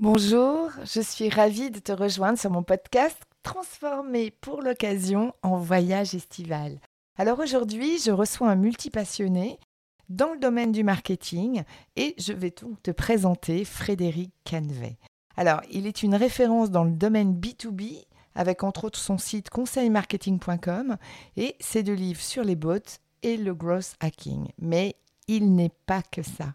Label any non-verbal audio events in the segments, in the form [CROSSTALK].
Bonjour, je suis ravie de te rejoindre sur mon podcast transformé pour l'occasion en voyage estival. Alors aujourd'hui, je reçois un multipassionné dans le domaine du marketing et je vais donc te présenter Frédéric Canvet. Alors, il est une référence dans le domaine B2B avec entre autres son site conseilmarketing.com et ses deux livres sur les bots et le growth hacking. Mais il n'est pas que ça.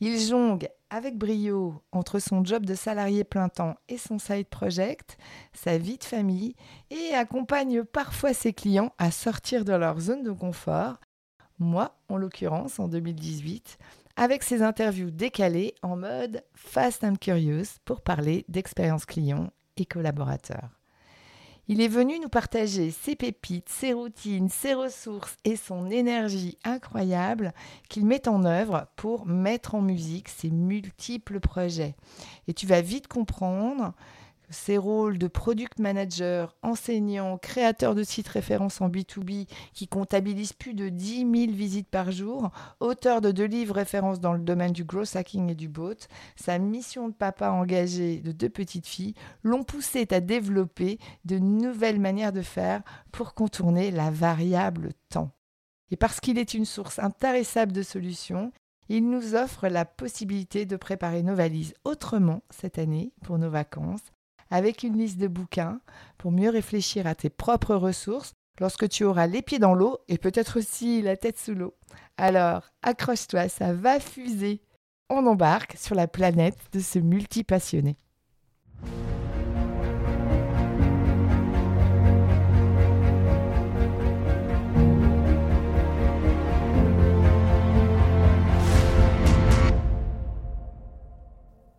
Il jongle avec brio entre son job de salarié plein temps et son side project, sa vie de famille, et accompagne parfois ses clients à sortir de leur zone de confort, moi en l'occurrence en 2018, avec ses interviews décalées en mode Fast and Curious pour parler d'expérience client et collaborateurs. Il est venu nous partager ses pépites, ses routines, ses ressources et son énergie incroyable qu'il met en œuvre pour mettre en musique ses multiples projets. Et tu vas vite comprendre ses rôles de product manager, enseignant, créateur de sites références en B2B qui comptabilise plus de 10 000 visites par jour, auteur de deux livres références dans le domaine du growth hacking et du bot, sa mission de papa engagé de deux petites filles l'ont poussé à développer de nouvelles manières de faire pour contourner la variable temps. Et parce qu'il est une source intarissable de solutions, il nous offre la possibilité de préparer nos valises autrement cette année pour nos vacances avec une liste de bouquins pour mieux réfléchir à tes propres ressources lorsque tu auras les pieds dans l'eau et peut-être aussi la tête sous l'eau. Alors, accroche-toi, ça va fuser. On embarque sur la planète de ce multipassionné.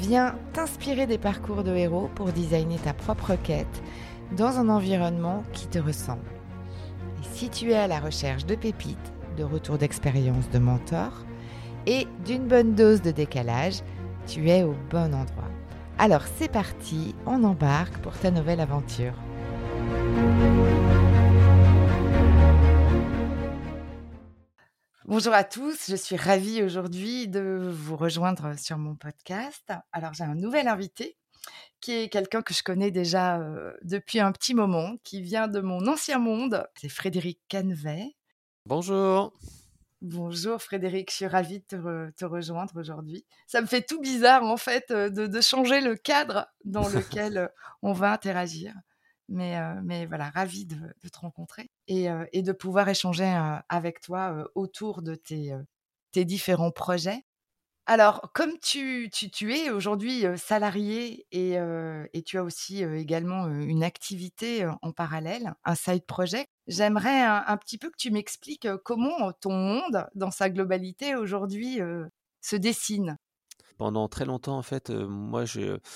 Viens t'inspirer des parcours de héros pour designer ta propre quête dans un environnement qui te ressemble. Et si tu es à la recherche de pépites, de retours d'expérience de mentor et d'une bonne dose de décalage, tu es au bon endroit. Alors c'est parti, on embarque pour ta nouvelle aventure. Bonjour à tous, je suis ravie aujourd'hui de vous rejoindre sur mon podcast. Alors j'ai un nouvel invité qui est quelqu'un que je connais déjà euh, depuis un petit moment, qui vient de mon ancien monde. C'est Frédéric Canvet. Bonjour. Bonjour Frédéric, je suis ravie de te, rejoindre aujourd'hui. Ça me fait tout bizarre en fait euh, de changer le cadre dans [LAUGHS] lequel euh, on va interagir. Mais, mais voilà, ravie de, te rencontrer et, et, de pouvoir échanger avec toi autour de tes, différents projets. Alors, comme tu, tu, tu es aujourd'hui salarié et, tu as aussi également une activité en parallèle, un side project, j'aimerais un, petit peu que tu m'expliques comment ton monde, dans sa globalité aujourd'hui, se dessine pendant très longtemps, en fait, moi,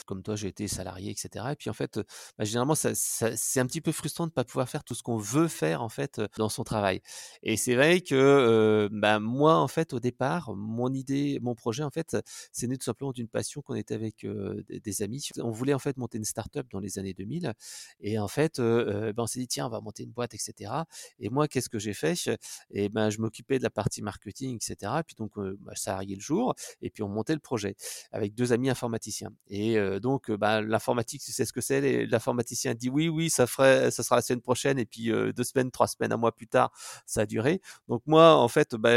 comme toi, j'ai été salarié, etc. Et puis, en fait, bah, généralement, ça, c'est un petit peu frustrant de ne pas pouvoir faire tout ce qu'on veut faire, en fait, dans son travail. Et c'est vrai que bah, moi, en fait, au départ, mon idée, mon projet, en fait, c'est né tout simplement d'une passion qu'on était avec des, amis. On voulait, en fait, monter une start-up dans les années 2000. Et en fait, ben, on s'est dit, tiens, on va monter une boîte, etc. Et moi, qu'est-ce que j'ai fait? Et ben, je m'occupais de la partie marketing, etc. Et puis, donc, bah, salarié le jour. Et puis, on montait le projet avec deux amis informaticiens. Et donc, bah, l'informatique, tu sais ce que c'est. L'informaticien dit oui, oui, ça ferait, ça sera la semaine prochaine. Et puis deux semaines, trois semaines, un mois plus tard, ça a duré. Donc moi, en fait, bah,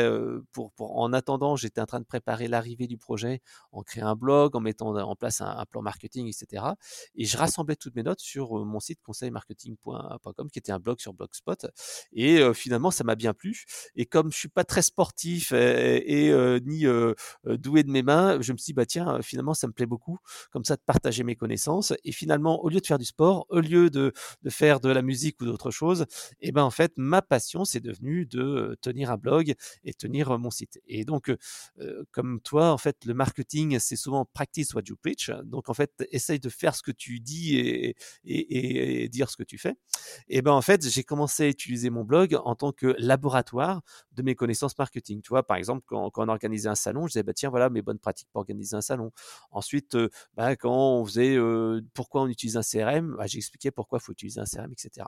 pour, pour, en attendant, j'étais en train de préparer l'arrivée du projet, en créant un blog, en mettant en place un, plan marketing, etc. Et je rassemblais toutes mes notes sur mon site conseilmarketing.com, qui était un blog sur Blogspot. Et finalement, ça m'a bien plu. Et comme je suis pas très sportif et, ni doué de mes mains, je me suis dit, bah tiens, finalement, ça me plaît beaucoup, comme ça, de partager mes connaissances. Et finalement, au lieu de faire du sport, au lieu de, de faire de la musique ou d'autres choses, et eh ben en fait, ma passion, c'est devenu de tenir un blog et tenir mon site. Et donc, comme toi, en fait, le marketing, c'est souvent practice what you preach. Donc, en fait, essaye de faire ce que tu dis et, et, dire ce que tu fais. Et ben en fait, j'ai commencé à utiliser mon blog en tant que laboratoire de mes connaissances marketing. Tu vois, par exemple, quand, on organisait un salon, je disais, bah, tiens, voilà mes bonnes pratiques pour organiser un salon. Ensuite, euh, bah, quand on faisait euh, pourquoi on utilise un CRM, bah, j'expliquais pourquoi il faut utiliser un CRM, etc.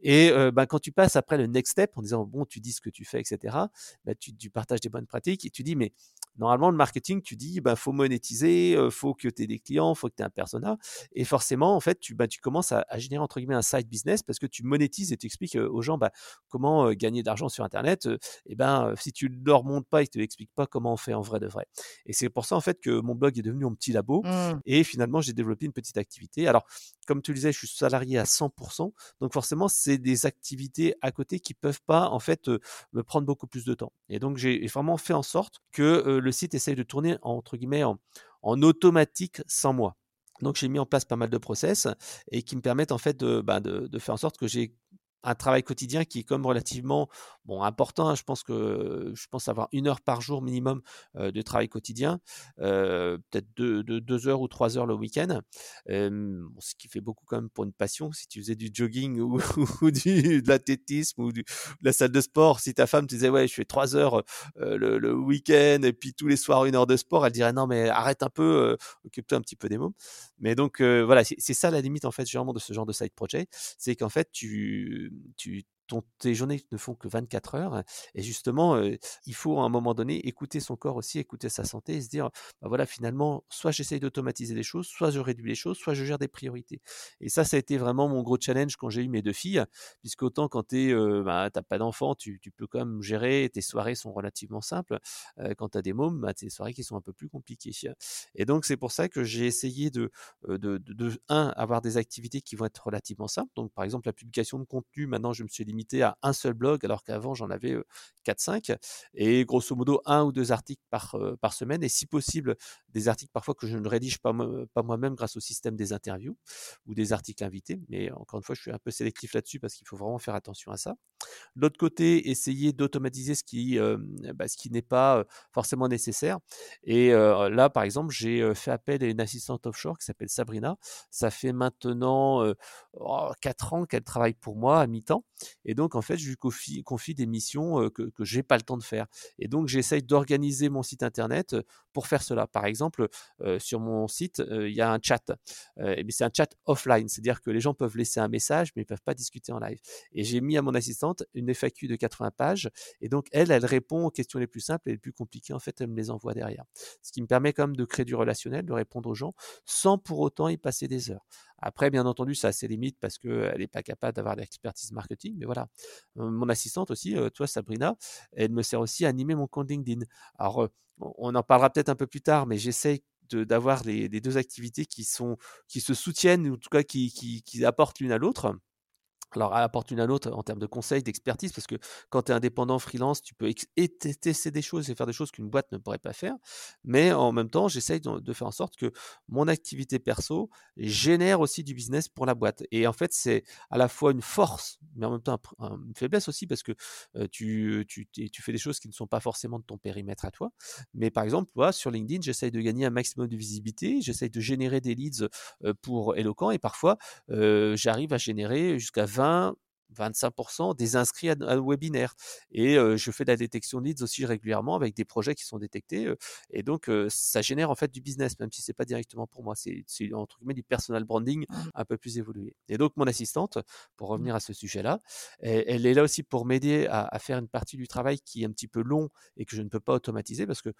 Et euh, bah, quand tu passes après le next step en disant, bon, tu dis ce que tu fais, etc., bah, tu, tu partages des bonnes pratiques et tu dis, mais normalement, le marketing, tu dis, bah, faut monétiser, euh, faut que tu aies des clients, faut que tu aies un persona. Et forcément, en fait, tu, tu commences à, générer, entre guillemets, un side business parce que tu monétises et tu expliques aux gens comment gagner d'argent sur Internet. Et ben, si tu ne leur montres pas, ils te l'expliquent pas comment on fait en vrai de vrai. Et c'est pour ça, en fait, que mon blog est devenu mon petit labo. Mmh. Et finalement, j'ai développé une petite activité. Alors, comme tu le disais, je suis salarié à 100%. Donc, forcément, c'est des activités à côté qui peuvent pas, en fait, me prendre beaucoup plus de temps. Et donc, j'ai vraiment fait en sorte que le site essaye de tourner, entre guillemets, en, automatique sans moi. Donc j'ai mis en place pas mal de process et qui me permettent en fait de, bah, de faire en sorte que j'ai un travail quotidien qui est comme relativement bon important. Hein. Je pense que je pense avoir une heure par jour minimum de travail quotidien, peut-être deux, deux, heures ou trois heures le week-end, ce qui fait beaucoup quand même pour une passion. Si tu faisais du jogging ou, [LAUGHS] du, de l'athlétisme ou de la salle de sport, si ta femme te disait ouais je fais trois heures le, week-end et puis tous les soirs une heure de sport, elle dirait non mais arrête un peu, occupe-toi un petit peu des mots. Mais donc voilà, c'est ça la limite en fait généralement de ce genre de side project, c'est qu'en fait tu tu, tes journées ne font que 24 heures. Et justement, il faut à un moment donné écouter son corps aussi, écouter sa santé et se dire, bah voilà, finalement, soit j'essaye d'automatiser les choses, soit je réduis les choses, soit je gère des priorités. Et ça, ça a été vraiment mon gros challenge quand j'ai eu mes deux filles, puisque autant quand tu bah, pas d'enfant, tu, tu, peux quand même gérer, tes soirées sont relativement simples. quand tu as des mômes, bah, tes soirées qui sont un peu plus compliquées. Et donc, c'est pour ça que j'ai essayé de, de, un, avoir des activités qui vont être relativement simples. Donc, par exemple, la publication de contenu, maintenant, je me suis à un seul blog, alors qu'avant j'en avais 4-5, et grosso modo un ou deux articles par, par semaine, et si possible des articles parfois que je ne rédige pas, pas moi-même grâce au système des interviews ou des articles invités, mais encore une fois je suis un peu sélectif là-dessus parce qu'il faut vraiment faire attention à ça. L'autre côté, essayer d'automatiser ce qui, bah, ce qui n'est pas forcément nécessaire, et là par exemple j'ai fait appel à une assistante offshore qui s'appelle Sabrina, ça fait maintenant 4 ans qu'elle travaille pour moi à mi-temps, et donc, en fait, je lui confie, des missions que, que j'ai pas le temps de faire. Et donc, j'essaye d'organiser mon site internet pour faire cela. Par exemple, sur mon site, il y a un chat. et c'est un chat offline, c'est-à-dire que les gens peuvent laisser un message, mais ils peuvent pas discuter en live. Et j'ai mis à mon assistante une FAQ de 80 pages. Et donc, elle, elle répond aux questions les plus simples et les plus compliquées. En fait, elle me les envoie derrière. Ce qui me permet quand même de créer du relationnel, de répondre aux gens, sans pour autant y passer des heures. Après, bien entendu, ça a ses limites parce qu'elle n'est pas capable d'avoir l'expertise marketing. Mais voilà. Mon assistante aussi, toi, Sabrina, elle me sert aussi à animer mon compte LinkedIn. Alors, on en parlera peut-être un peu plus tard, mais j'essaie d'avoir les, deux activités qui, sont, qui se soutiennent, ou en tout cas qui, qui apportent l'une à l'autre. Alors, elle apporte une à l'autre en termes de conseils, d'expertise, parce que quand tu es indépendant, freelance, tu peux tester des choses et faire des choses qu'une boîte ne pourrait pas faire. Mais en même temps, j'essaye de, faire en sorte que mon activité perso génère aussi du business pour la boîte. Et en fait, c'est à la fois une force, mais en même temps une faiblesse aussi, parce que tu, tu, fais des choses qui ne sont pas forcément de ton périmètre à toi. Mais par exemple, moi, sur LinkedIn, j'essaye de gagner un maximum de visibilité, j'essaye de générer des leads pour Eloquent, et parfois, j'arrive à générer jusqu'à 20 20 25% des inscrits à, un webinaire. Et je fais de la détection de leads aussi régulièrement avec des projets qui sont détectés. et donc, ça génère en fait du business, même si c'est pas directement pour moi. C'est entre guillemets du personal branding mmh. un peu plus évolué. Et donc, mon assistante, pour mmh. revenir à ce sujet-là, elle, est là aussi pour m'aider à, faire une partie du travail qui est un petit peu long et que je ne peux pas automatiser parce que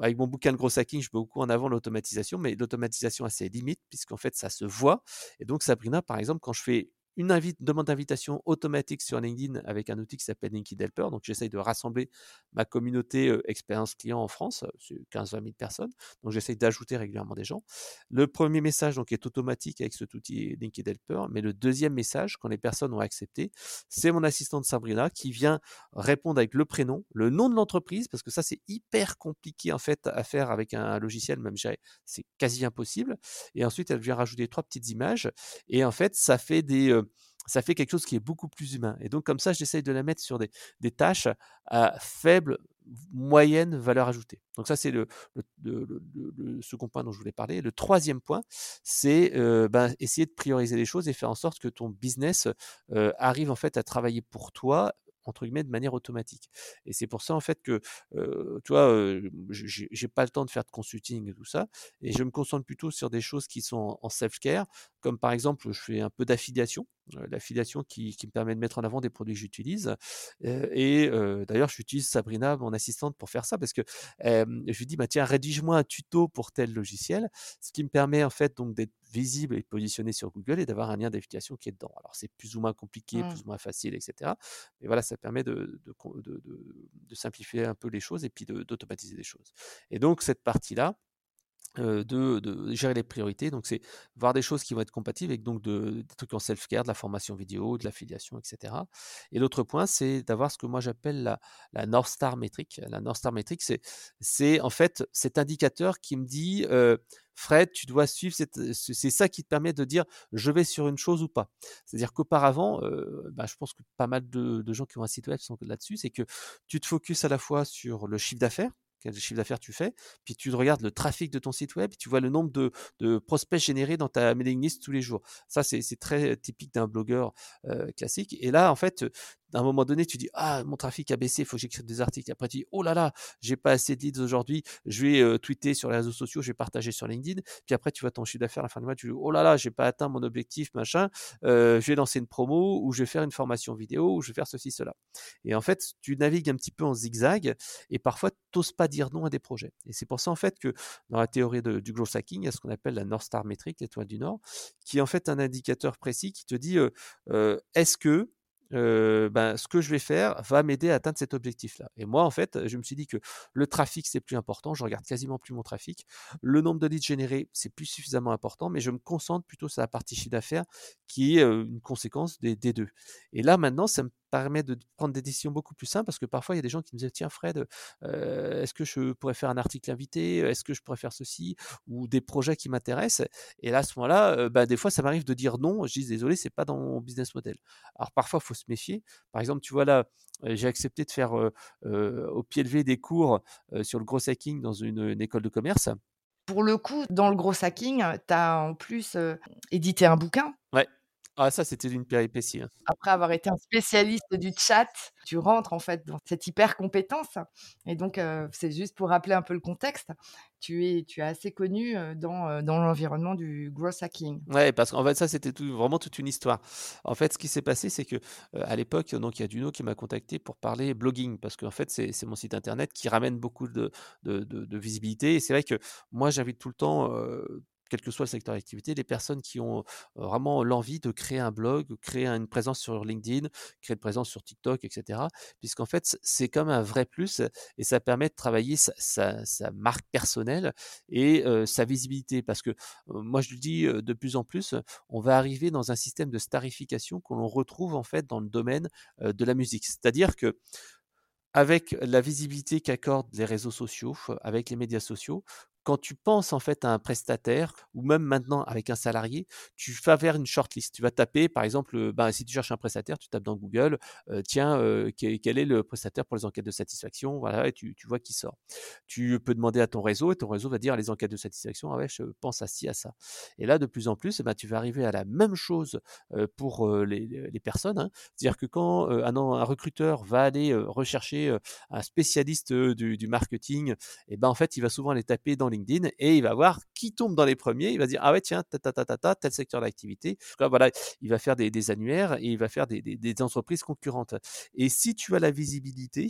avec mon bouquin de gros hacking, je mets beaucoup en avant l'automatisation, mais l'automatisation a ses limites puisqu'en fait, ça se voit. Et donc, Sabrina, par exemple, quand je fais une demande d'invitation automatique sur LinkedIn avec un outil qui s'appelle LinkedIn Helper. Donc, j'essaye de rassembler ma communauté expérience client en France, c'est 15-20 000 personnes. Donc, j'essaye d'ajouter régulièrement des gens. Le premier message donc, est automatique avec cet outil LinkedIn Helper. Mais le deuxième message, quand les personnes ont accepté, c'est mon assistante Sabrina qui vient répondre avec le prénom, le nom de l'entreprise, parce que ça, c'est hyper compliqué en fait à faire avec un logiciel, même c'est quasi impossible. Et ensuite, elle vient rajouter trois petites images. Et en fait, ça fait des ça fait quelque chose qui est beaucoup plus humain. Et donc, comme ça, j'essaye de la mettre sur des, tâches à faible, moyenne valeur ajoutée. Donc, ça, c'est le, second point dont je voulais parler. Le troisième point, c'est ben, essayer de prioriser les choses et faire en sorte que ton business arrive en fait à travailler pour toi entre guillemets de manière automatique. Et c'est pour ça en fait que, euh, tu vois, j'ai pas le temps de faire de consulting et tout ça, et je me concentre plutôt sur des choses qui sont en self-care, comme par exemple, je fais un peu d'affiliation, l'affiliation qui, qui, me permet de mettre en avant des produits que j'utilise. et d'ailleurs, j'utilise Sabrina, mon assistante, pour faire ça, parce que je lui dis, bah, tiens, rédige-moi un tuto pour tel logiciel, ce qui me permet en fait donc d'être visible et positionné sur Google et d'avoir un lien d'affiliation qui est dedans. Alors c'est plus ou moins compliqué, plus mmh. ou moins facile, etc. Mais voilà, ça permet de, de, de simplifier un peu les choses et puis d'automatiser les choses. Et donc cette partie-là, de, gérer les priorités. Donc, c'est voir des choses qui vont être compatibles avec donc de, des trucs en self-care, de la formation vidéo, de l'affiliation, etc. Et l'autre point, c'est d'avoir ce que moi j'appelle la, la, North Star métrique. La North Star métrique, c'est, c'est en fait cet indicateur qui me dit Fred, tu dois suivre, c'est ça qui te permet de dire je vais sur une chose ou pas. C'est-à-dire qu'auparavant, bah, je pense que pas mal de, de gens qui ont un site web sont là-dessus, c'est que tu te focuses à la fois sur le chiffre d'affaires, quel chiffre d'affaires tu fais, puis tu regardes le trafic de ton site web, tu vois le nombre de, prospects générés dans ta mailing list tous les jours. Ça, c'est très typique d'un blogueur classique. Et là, en fait, à un moment donné, tu dis Ah, mon trafic a baissé, il faut que j'écrive des articles. Après, tu dis Oh là là, j'ai pas assez de leads aujourd'hui, je vais tweeter sur les réseaux sociaux, je vais partager sur LinkedIn. Puis après, tu vois ton chiffre d'affaires à la fin du mois, tu dis Oh là là, j'ai pas atteint mon objectif, machin, euh, je vais lancer une promo ou je vais faire une formation vidéo ou je vais faire ceci, cela. Et en fait, tu navigues un petit peu en zigzag et parfois, tu n'oses pas dire non à des projets. Et c'est pour ça, en fait, que dans la théorie du growth hacking, il y a ce qu'on appelle la North Star métrique, l'étoile du Nord, qui est en fait un indicateur précis qui te dit est-ce que ben, ce que je vais faire va m'aider à atteindre cet objectif-là. Et moi, en fait, je me suis dit que le trafic, c'est plus important. Je regarde quasiment plus mon trafic. Le nombre de leads générés, c'est plus suffisamment important, mais je me concentre plutôt sur la partie chiffre d'affaires qui est une conséquence des, des, deux. Et là, maintenant, ça me permet de prendre des décisions beaucoup plus simples parce que parfois il y a des gens qui me disent tiens Fred est-ce que je pourrais faire un article invité? Est-ce que je pourrais faire ceci ou des projets qui m'intéressent? Et là à ce moment-là bah, des fois ça m'arrive de dire non je dis désolé c'est pas dans mon business model alors parfois il faut se méfier par exemple tu vois là j'ai accepté de faire au pied levé des cours sur le gros hacking dans une, école de commerce pour le coup, dans le gros hacking, tu as en plus édité un bouquin. Ouais. Ah, ça, c'était une péripétie. Hein. Après avoir été un spécialiste du chat, tu rentres en fait dans cette hyper compétence. Et donc, c'est juste pour rappeler un peu le contexte. Tu es, tu es assez connu dans, dans l'environnement du growth hacking. Ouais, parce qu'en fait, ça, c'était vraiment toute une histoire. En fait, ce qui s'est passé, c'est que à l'époque, il y a Duno qui m'a contacté pour parler blogging, parce qu'en fait, c'est mon site internet qui ramène beaucoup de, de, visibilité. Et c'est vrai que moi, j'invite tout le temps quel que soit le secteur d'activité, les personnes qui ont vraiment l'envie de créer un blog, créer une présence sur LinkedIn, créer une présence sur TikTok, etc. Puisqu'en fait, c'est comme un vrai plus et ça permet de travailler sa, marque personnelle et sa visibilité. Parce que moi, je le dis de plus en plus, on va arriver dans un système de starification que l'on retrouve en fait dans le domaine de la musique. C'est-à-dire que avec la visibilité qu'accordent les réseaux sociaux, avec les médias sociaux, quand tu penses en fait à un prestataire ou même maintenant avec un salarié, tu vas vers une shortlist. Tu vas taper, par exemple, ben, si tu cherches un prestataire, tu tapes dans Google, tiens, quel est le prestataire pour les enquêtes de satisfaction, voilà, et tu, vois qui sort. Tu peux demander à ton réseau et ton réseau va dire les enquêtes de satisfaction, ah ouais, je pense à ci, à ça. Et là, de plus en plus, ben, tu vas arriver à la même chose pour les, personnes. Hein. C'est-à-dire que quand un, un, recruteur va aller rechercher un spécialiste du, marketing, et ben en fait, il va souvent aller taper dans LinkedIn et il va voir qui tombe dans les premiers. Il va dire ah ouais tiens ta ta ta ta, ta tel secteur d'activité. Voilà, il va faire des, annuaires et il va faire des, entreprises concurrentes. Et si tu as la visibilité,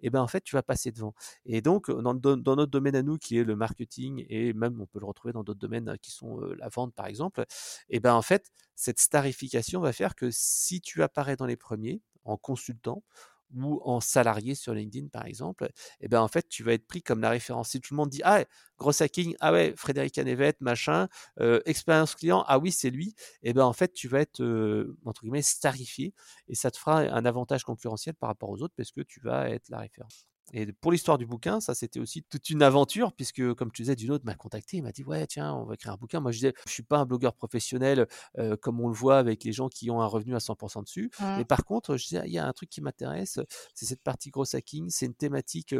eh ben en fait tu vas passer devant. Et donc dans, dans, notre domaine à nous qui est le marketing et même on peut le retrouver dans d'autres domaines qui sont la vente par exemple, eh ben en fait cette starification va faire que si tu apparais dans les premiers en consultant ou en salarié sur LinkedIn, par exemple, et ben en fait, tu vas être pris comme la référence. Si tout le monde dit Ah, gros hacking, ah ouais, Frédéric Anevet, machin, expérience client, ah oui, c'est lui, et ben en fait, tu vas être, entre guillemets, starifié et ça te fera un avantage concurrentiel par rapport aux autres parce que tu vas être la référence. Et pour l'histoire du bouquin, ça c'était aussi toute une aventure, puisque comme tu disais, d'une autre m'a contacté, il m'a dit ouais tiens, on va écrire un bouquin. Moi je disais, je suis pas un blogueur professionnel comme on le voit avec les gens qui ont un revenu à 100% dessus. Mmh. Mais par contre, je disais, il y a un truc qui m'intéresse, c'est cette partie gros hacking, c'est une thématique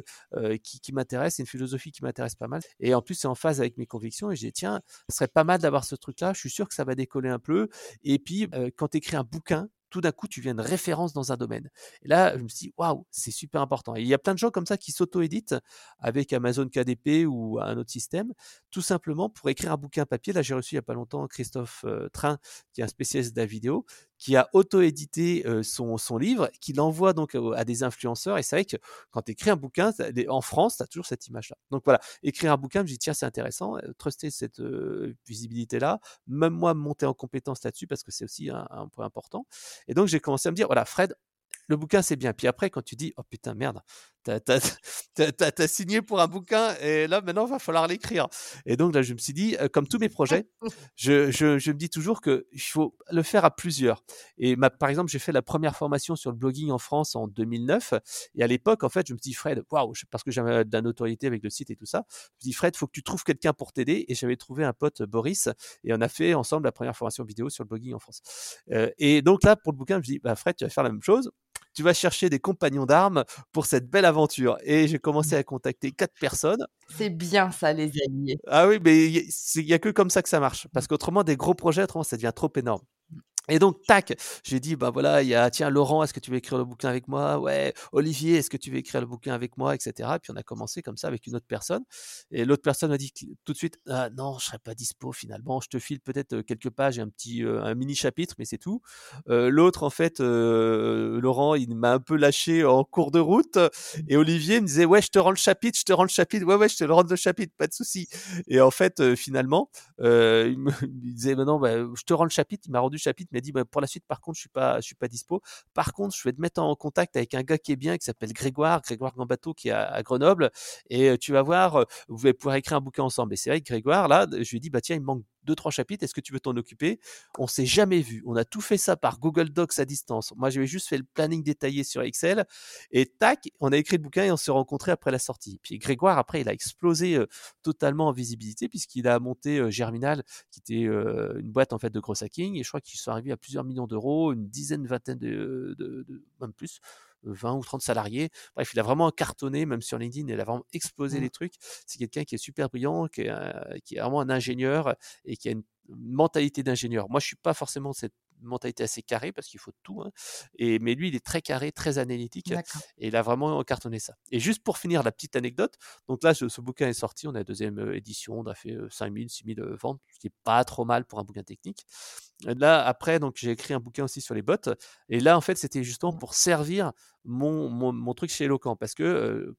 qui, qui m'intéresse, c'est une philosophie qui m'intéresse pas mal. Et en plus c'est en phase avec mes convictions. Et je dis tiens, ce serait pas mal d'avoir ce truc-là. Je suis sûr que ça va décoller un peu. Et puis quand tu écris un bouquin, tout d'un coup, tu viens de référence dans un domaine. Et là, je me suis dit, waouh, c'est super important. Il y a plein de gens comme ça qui s'auto-éditent avec Amazon KDP ou un autre système, tout simplement pour écrire un bouquin papier. Là, j'ai reçu il n'y a pas longtemps Christophe euh, Train, qui est un spécialiste de la vidéo, qui a auto-édité son, livre, qui l'envoie donc à des influenceurs. Et c'est vrai que quand tu écris un bouquin, en France, tu as toujours cette image-là. Donc voilà, écrire un bouquin, je me dis, tiens, c'est intéressant, truster cette visibilité-là, même moi, monter en compétence là-dessus, parce que c'est aussi un, un, point important. Et donc, j'ai commencé à me dire, voilà, Fred, le bouquin, c'est bien. Puis après, quand tu dis, oh putain, merde, t'as as, signé pour un bouquin et là, maintenant, il va falloir l'écrire. Et donc, là, je me suis dit, comme tous mes projets, [LAUGHS] je, je, je me dis toujours qu'il faut le faire à plusieurs. Et ma, par exemple, j'ai fait la première formation sur le blogging en France en 2009. Et à l'époque, en fait, je me dis, Fred, waouh, parce que j'avais de la notoriété avec le site et tout ça, je me dis, Fred, il faut que tu trouves quelqu'un pour t'aider. Et j'avais trouvé un pote, Boris, et on a fait ensemble la première formation vidéo sur le blogging en France. Euh, et donc là, pour le bouquin, je me dis, bah, Fred, tu vas faire la même chose tu vas chercher des compagnons d'armes pour cette belle aventure. Et j'ai commencé à contacter quatre personnes. C'est bien ça, les amis. Ah oui, mais il n'y a, a, que comme ça que ça marche. Parce qu'autrement, des gros projets, autrement, ça devient trop énorme. Et donc, tac, j'ai dit, bah voilà, il y a, tiens, Laurent, est-ce que tu veux écrire le bouquin avec moi? Ouais, Olivier, est-ce que tu veux écrire le bouquin avec moi? Etc. Et puis on a commencé comme ça avec une autre personne. Et l'autre personne m'a dit tout de suite, ah, non, je serai pas dispo finalement. Je te file peut-être quelques pages et un petit, un mini chapitre, mais c'est tout. L'autre, en fait, Laurent, il m'a un peu lâché en cours de route. Et Olivier me disait, ouais, je te rends le chapitre, je te rends le chapitre. Ouais, ouais, je te le rends le chapitre, pas de souci. Et en fait, finalement, [LAUGHS] il me disait, non, bah, je te rends le chapitre. Il m'a rendu le chapitre il m'a dit bah, pour la suite, par contre, je suis pas, je suis pas dispo. Par contre, je vais te mettre en contact avec un gars qui est bien, qui s'appelle Grégoire, Grégoire Gambato, qui est à, Grenoble, et tu vas voir, vous allez pouvoir écrire un bouquin ensemble. Et c'est vrai que Grégoire, là, je lui ai dit bah tiens, il manque deux, trois chapitres, est-ce que tu veux t'en occuper? On s'est jamais vu. On a tout fait ça par Google Docs à distance. Moi, j'avais juste fait le planning détaillé sur Excel. Et tac, on a écrit le bouquin et on s'est rencontrés après la sortie. Puis Grégoire, après, il a explosé totalement en visibilité puisqu'il a monté Germinal, qui était une boîte en fait de gros hacking. Et je crois qu'ils sont arrivés à plusieurs millions d'euros, une dizaine, vingtaine de, de, de même plus 20 ou 30 salariés. Bref, il a vraiment cartonné, même sur LinkedIn, il a vraiment explosé mmh. les trucs. C'est quelqu'un qui est super brillant, qui est, qui est, vraiment un ingénieur et qui a une mentalité d'ingénieur. Moi, je suis pas forcément cette mentalité assez carrée parce qu'il faut tout. Hein. Et, mais lui, il est très carré, très analytique et il a vraiment cartonné ça. Et juste pour finir la petite anecdote, donc là, ce, bouquin est sorti, on a la deuxième édition, on a fait 5000, 6000 ventes, ce qui n'est pas trop mal pour un bouquin technique. Là, après, donc j'ai écrit un bouquin aussi sur les bots. Et là, en fait, c'était justement mmh. pour servir mon, mon, mon truc chez Eloquent parce que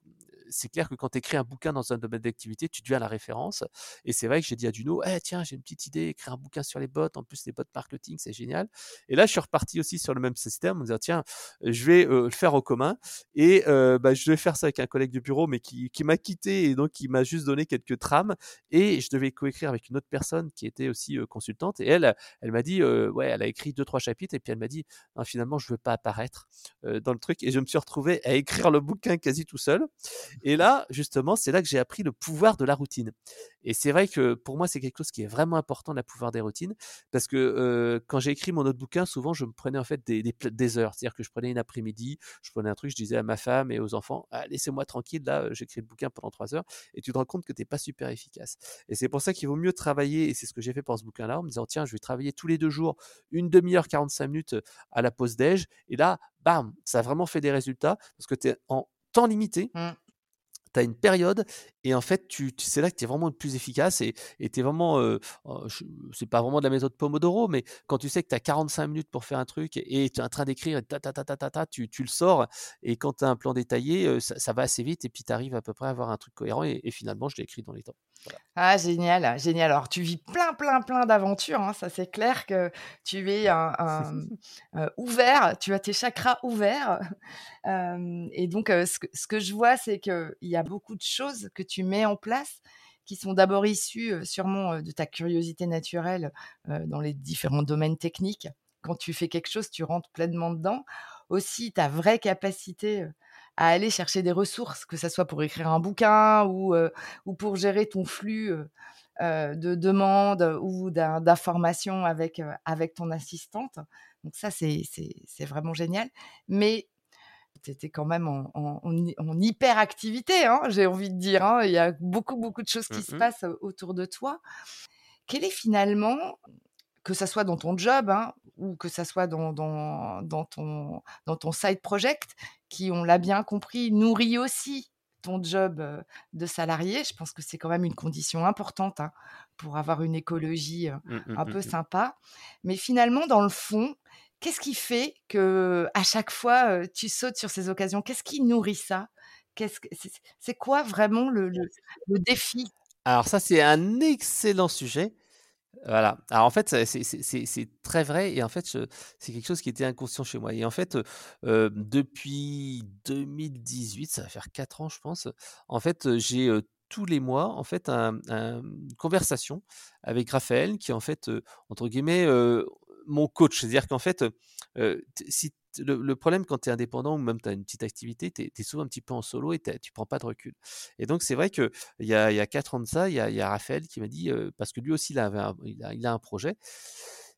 c'est clair que quand tu écris un bouquin dans un domaine d'activité, tu deviens la référence. Et c'est vrai que j'ai dit à Duno, eh, tiens, j'ai une petite idée, écrire un bouquin sur les bots, en plus les bots marketing, c'est génial. Et là, je suis reparti aussi sur le même système en disant, tiens, je vais le faire au commun. Et bah, je vais faire ça avec un collègue du bureau, mais qui, m'a quitté et donc qui m'a juste donné quelques trames. Et je devais coécrire avec une autre personne qui était aussi consultante. Et elle, elle m'a dit, ouais, elle a écrit deux, trois chapitres. Et puis elle m'a dit, finalement, je veux pas apparaître dans le truc. Et je me suis retrouvé à écrire le bouquin quasi tout seul. Et là, justement, c'est là que j'ai appris le pouvoir de la routine. Et c'est vrai que pour moi, c'est quelque chose qui est vraiment important, le pouvoir des routines, parce que quand j'ai écrit mon autre bouquin, souvent, je me prenais en fait des, heures. C'est-à-dire que je prenais une après-midi, je prenais un truc, je disais à ma femme et aux enfants, «Ah, laissez-moi tranquille, là, j'écris le bouquin pendant trois heures, et tu te rends compte que tu n'es pas super efficace. Et c'est pour ça qu'il vaut mieux travailler, et c'est ce que j'ai fait pour ce bouquin-là, en me disant, tiens, je vais travailler tous les deux jours, une demi-heure, 45 minutes à la pause déj, et là, bam, ça a vraiment fait des résultats, parce que tu es en temps limité. Mmh tu as une période et en fait, tu, c'est là que tu es vraiment le plus efficace et tu es vraiment, euh, c'est pas vraiment de la méthode Pomodoro, mais quand tu sais que tu as 45 minutes pour faire un truc et tu es en train d'écrire et ta, ta, ta, ta, ta, tu, tu le sors et quand tu as un plan détaillé, ça, va assez vite et puis tu arrives à peu près à avoir un truc cohérent et, finalement, je l'ai écrit dans les temps. Ah, génial, génial. Alors, tu vis plein, plein, plein d'aventures. Hein. Ça, c'est clair que tu es un, [LAUGHS] ouvert, tu as tes chakras ouverts. et donc, ce que, ce, que, je vois, c'est qu'il y a beaucoup de choses que tu mets en place qui sont d'abord issues sûrement de ta curiosité naturelle dans les différents domaines techniques. Quand tu fais quelque chose, tu rentres pleinement dedans. Aussi, ta vraie capacité à aller chercher des ressources, que ce soit pour écrire un bouquin ou, ou pour gérer ton flux de demandes ou d'informations avec, avec ton assistante. Donc ça, c'est vraiment génial. Mais tu étais quand même en, en, hyperactivité, hein, j'ai envie de dire. Hein. Il y a beaucoup, beaucoup de choses qui se mmh passent autour de toi. Quel est finalement, que ce soit dans ton job hein, ou que ce soit dans, dans, dans, ton, dans ton side project, qui, on l'a bien compris, nourrit aussi ton job de salarié. Je pense que c'est quand même une condition importante pour avoir une écologie mmh, mmh, un peu sympa. Mais finalement, dans le fond, Qu'est-ce qui fait que à chaque fois tu sautes sur ces occasions? Qu'est-ce qui nourrit ça? C'est quoi vraiment le, défi? Alors ça c'est un excellent sujet. Voilà. Alors en fait, c'est très vrai et en fait, c'est quelque chose qui était inconscient chez moi. Et en fait, depuis 2018, ça va faire 4 ans, je pense. En fait, j'ai tous les mois en fait une conversation avec Raphaël qui en fait entre guillemets mon coach. C'est-à-dire qu'en fait, si le, problème quand tu es indépendant ou même tu as une petite activité, tu es, souvent un petit peu en solo et tu prends pas de recul. Et donc, c'est vrai qu'il y a, il y a quatre ans de ça, il y a, Raphaël qui m'a dit, parce que lui aussi, il, avait il, a, un projet.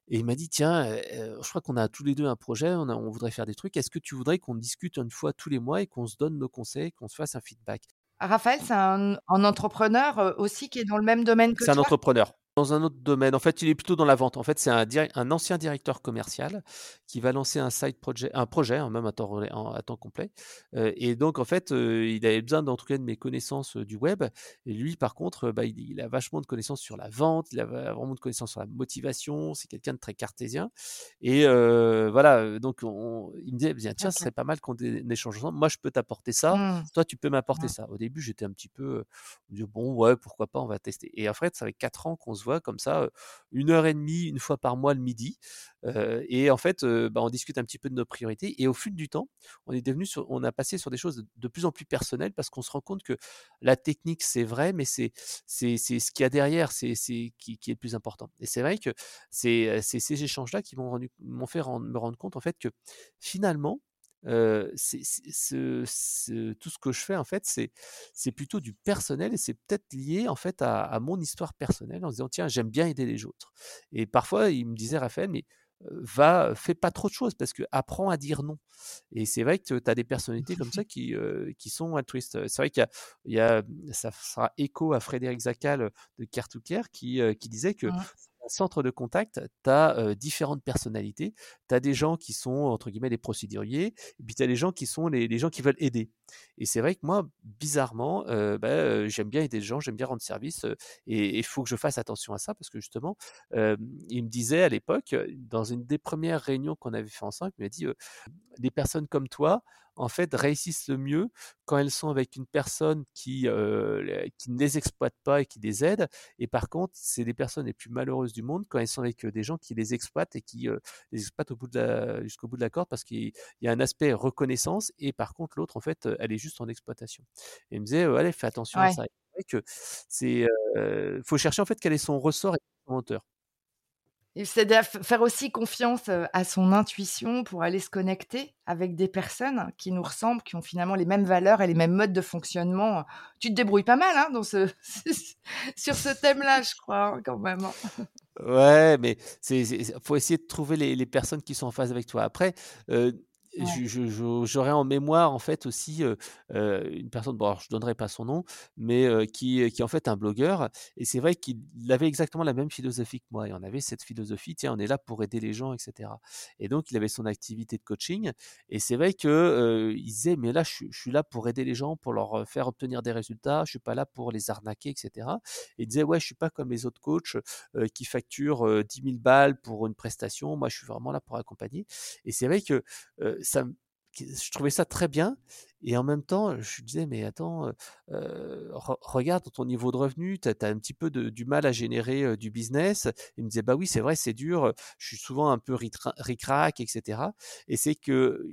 Et il m'a dit, tiens, je crois qu'on a tous les deux un projet, on, on voudrait faire des trucs. Est-ce que tu voudrais qu'on discute une fois tous les mois et qu'on se donne nos conseils, qu'on se fasse un feedback? Raphaël, c'est un, un, entrepreneur aussi qui est dans le même domaine que toi C'est un entrepreneur dans un autre domaine. En fait, il est plutôt dans la vente. En fait, c'est un, un, ancien directeur commercial qui va lancer un side project, un projet, hein, même à temps, à temps complet. Euh, et donc, en fait, euh, il avait besoin, en tout cas, de mes connaissances euh, du web. Et lui, par contre, bah, il, a vachement de connaissances sur la vente, il a vraiment de connaissances sur la motivation. C'est quelqu'un de très cartésien. Et voilà, donc, il me disait, tiens, ce serait pas mal qu'on échange ensemble. Moi, je peux t'apporter ça. Mmh. Toi, tu peux m'apporter mmh. ça. Au début, j'étais un petit peu, bon, ouais, pourquoi pas, on va tester. Et en fait, ça fait quatre ans qu'on se voit comme ça, une heure et demie, une fois par mois le midi. et en fait, bah, on discute un petit peu de nos priorités. Et au fil du temps, on est devenu sur, on a passé sur des choses de plus en plus personnelles parce qu'on se rend compte que la technique, c'est vrai, mais c'est, c'est, ce qu'il y a derrière, c'est, qui, qui, est le plus important. Et c'est vrai que c'est, ces échanges-là qui m'ont fait me rendre compte en fait que finalement, c'est, tout ce que je fais en fait, c'est, c'est plutôt du personnel et c'est peut-être lié en fait à, mon histoire personnelle en se disant tiens j'aime bien aider les autres. Et parfois il me disait Raphaël mais va fais pas trop de choses parce que apprends à dire non. Et c'est vrai que tu as des personnalités comme ça [LAUGHS] qui, qui sont altruistes. C'est vrai qu'il y a, ça sera écho à Frédéric Zacal de Care to Care qui, qui disait que centre de contact, tu as différentes personnalités. Tu as des gens qui sont, entre guillemets, des procéduriers, et puis tu as des gens qui sont les, gens qui veulent aider. Et c'est vrai que moi, bizarrement, bah, j'aime bien aider les gens, j'aime bien rendre service, et il faut que je fasse attention à ça, parce que justement, il me disait à l'époque, dans une des premières réunions qu'on avait fait ensemble, il m'a dit, des personnes comme toi, en fait, réussissent le mieux quand elles sont avec une personne qui, euh, qui ne les exploite pas et qui les aide. Et par contre, c'est les personnes les plus malheureuses du monde quand elles sont avec des gens qui les exploitent et qui les exploitent au bout de jusqu'au bout de la corde parce qu'il y a un aspect reconnaissance et par contre, l'autre, en fait, elle est juste en exploitation. Et il me disait, allez, fais attention à ça. que c'est, faut chercher en fait quel est son ressort et son C'est faire aussi confiance à son intuition pour aller se connecter avec des personnes qui nous ressemblent, qui ont finalement les mêmes valeurs et les mêmes modes de fonctionnement. Tu te débrouilles pas mal hein, [LAUGHS] sur ce thème-là, je crois, hein, quand même. Hein. Ouais, mais il faut essayer de trouver les, personnes qui sont en phase avec toi. Après, j'aurais en mémoire en fait aussi une personne, bon, alors, je donnerai pas son nom, mais qui, qui est en fait un blogueur. Et c'est vrai qu'il avait exactement la même philosophie que moi. Et on avait cette philosophie, tiens, on est là pour aider les gens, etc. Et donc, il avait son activité de coaching. Et c'est vrai que il disait, mais là, je, suis là pour aider les gens, pour leur faire obtenir des résultats. Je suis pas là pour les arnaquer, etc. Et il disait, ouais, je suis pas comme les autres coachs qui facturent 10 000 balles pour une prestation. Moi, je suis vraiment là pour accompagner. Et c'est vrai que je trouvais ça très bien. Et en même temps, je disais, mais attends, regarde ton niveau de revenu, tu as, un petit peu de, du mal à générer du business. Il me disait, bah oui, c'est vrai, c'est dur, je suis souvent un peu ric-rac, etc. Et c'est que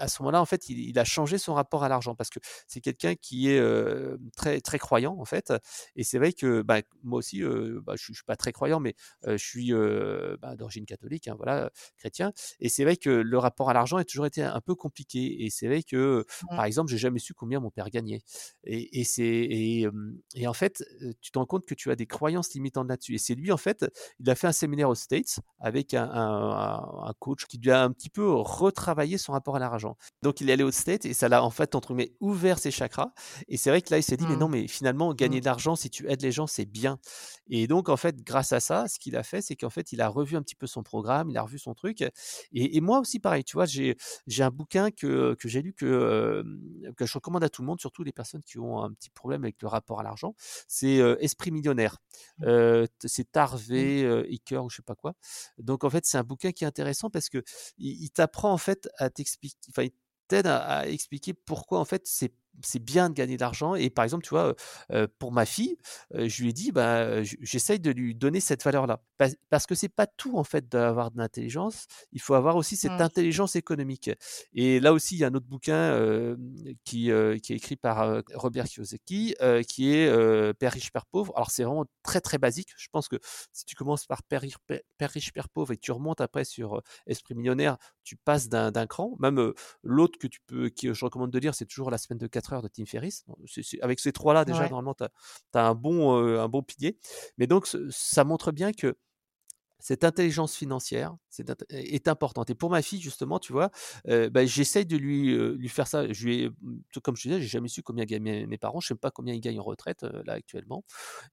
à ce moment-là, en fait, il, a changé son rapport à l'argent parce que c'est quelqu'un qui est très très croyant en fait. Et c'est vrai que bah, moi aussi, bah, je, ne suis pas très croyant, mais je suis bah, d'origine catholique, hein, voilà, chrétien. Et c'est vrai que le rapport à l'argent a toujours été un peu compliqué. Et c'est vrai que, par exemple, j'ai jamais su combien mon père gagnait. Et, c'est et, et, en fait, tu te rends compte que tu as des croyances limitantes là-dessus. Et c'est lui en fait, il a fait un séminaire aux States avec un, un, un coach qui lui a un petit peu retravaillé son rapport à l'argent. Donc il est allé au state et ça l'a en fait entre guillemets ouvert ses chakras. Et c'est vrai que là il s'est dit mais non mmh. mais finalement gagner mmh. de l'argent si tu aides les gens c'est bien. Et donc en fait grâce à ça ce qu'il a fait c'est qu'en fait il a revu un petit peu son programme, il a revu son truc. Et, moi aussi pareil tu vois j'ai j'ai un bouquin que, que j'ai lu que que je recommande à tout le monde surtout les personnes qui ont un petit problème avec le rapport à l'argent. C'est Esprit millionnaire. Mmh. c'est Tarvé Iker ou je sais pas quoi. Donc en fait c'est un bouquin qui est intéressant parce que il, t'apprend en fait à t'expliquer t'aide à, expliquer pourquoi en fait c'est c'est bien de gagner de l'argent. Et par exemple, tu vois, pour ma fille, je lui ai dit, bah, j'essaye de lui donner cette valeur-là. Parce que c'est pas tout, en fait, d'avoir de l'intelligence. Il faut avoir aussi cette mmh. intelligence économique. Et là aussi, il y a un autre bouquin qui, qui est écrit par Robert Kiyosaki, qui est Père riche, Père pauvre. Alors, c'est vraiment très, très basique. Je pense que si tu commences par Père riche, Père, riche, Père pauvre et tu remontes après sur Esprit millionnaire, tu passes d'un cran. Même l'autre que tu peux, qui je recommande de lire, c'est toujours La semaine de 4 de Tim Ferriss. avec ces trois-là, déjà, normalement, tu as, un, bon, un bon pilier. Mais donc, ça montre bien que cette intelligence financière est, importante. Et pour ma fille, justement, tu vois, bah, j'essaye de lui, lui faire ça. Je lui comme je disais, j'ai jamais su combien gagnent mes, parents. Je sais pas combien ils gagnent en retraite, là, actuellement.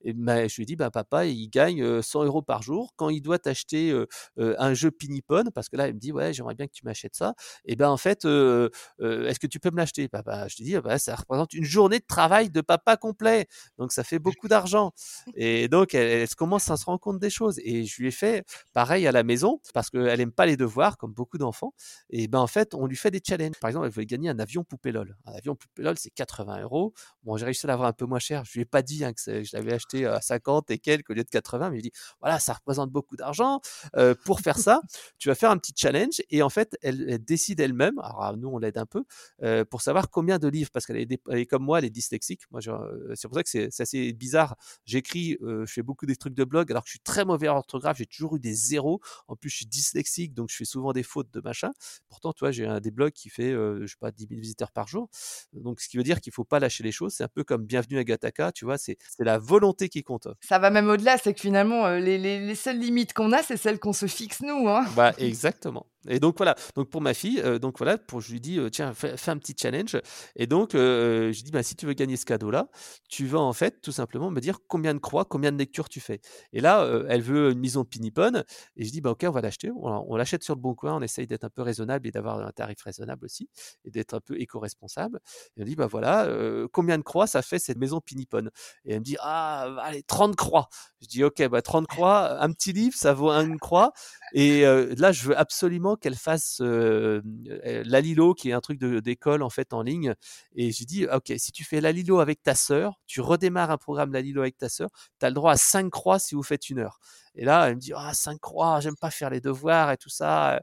Et je lui ai dit, bah, papa, il gagne 100 euros par jour. Quand il doit t'acheter un jeu Pinipon, parce que là, il me dit, ouais, j'aimerais bien que tu m'achètes ça. Et ben, en fait, est-ce que tu peux me l'acheter? Papa, je lui ai dit, bah, ça représente une journée de travail de papa complet. Donc, ça fait beaucoup d'argent. [LAUGHS] Et donc, elle, elle, commence à se rendre compte des choses. Et je lui ai fait pareil à la maison parce qu'elle aime pas les devoirs comme beaucoup d'enfants. Et ben en fait, on lui fait des challenges. Par exemple, elle voulait gagner un avion poupée LOL. Un avion poupée LOL, c'est 80 euros. Bon, j'ai réussi à l'avoir un peu moins cher. Je lui ai pas dit hein, que je l'avais acheté à 50 et quelques au lieu de 80, mais je lui ai dit voilà, ça représente beaucoup d'argent. Euh, pour faire ça, tu vas faire un petit challenge et en fait, elle, décide elle-même. Alors nous, on l'aide un peu euh, pour savoir combien de livres parce qu'elle est, comme moi, elle est dyslexique. Moi, euh, c'est pour ça que c'est assez bizarre. J'écris, je fais beaucoup des trucs de blog alors que je suis très mauvais orthographe. J'ai toujours eu des zéros. En plus, je suis dyslexique, donc je fais souvent des fautes de machin. Pourtant, tu vois, j'ai un des blogs qui fait, je sais pas, 10 000 visiteurs par jour. Donc, ce qui veut dire qu'il faut pas lâcher les choses. C'est un peu comme Bienvenue à Gataka, tu vois, c'est la volonté qui compte. Ça va même au-delà, c'est que finalement, les, les, seules limites qu'on a, c'est celles qu'on se fixe nous. Hein. Bah, [LAUGHS] exactement. Et donc voilà, donc pour ma fille, donc voilà, pour, je lui dis, tiens, fais, un petit challenge. Et donc, je lui dis, bah, si tu veux gagner ce cadeau-là, tu vas en fait tout simplement me dire combien de croix, combien de lectures tu fais. Et là, elle veut une maison de pinipon. Et je dis, bah, ok, on va l'acheter. On, l'achète sur le bon coin. On essaye d'être un peu raisonnable et d'avoir un tarif raisonnable aussi. Et d'être un peu éco-responsable. Et on dit, bah voilà, combien de croix ça fait cette maison pinipon Et elle me dit, ah, allez, 30 croix. Je dis, ok, bah 30 croix, un petit livre, ça vaut une croix. Et là, je veux absolument qu'elle fasse l'Alilo, qui est un truc d'école en fait en ligne. Et j'ai dit, ok, si tu fais l'Alilo avec ta sœur, tu redémarres un programme l'Alilo avec ta sœur, tu as le droit à 5 croix si vous faites une heure. Et là, elle me dit, ah, 5 croix, j'aime pas faire les devoirs et tout ça.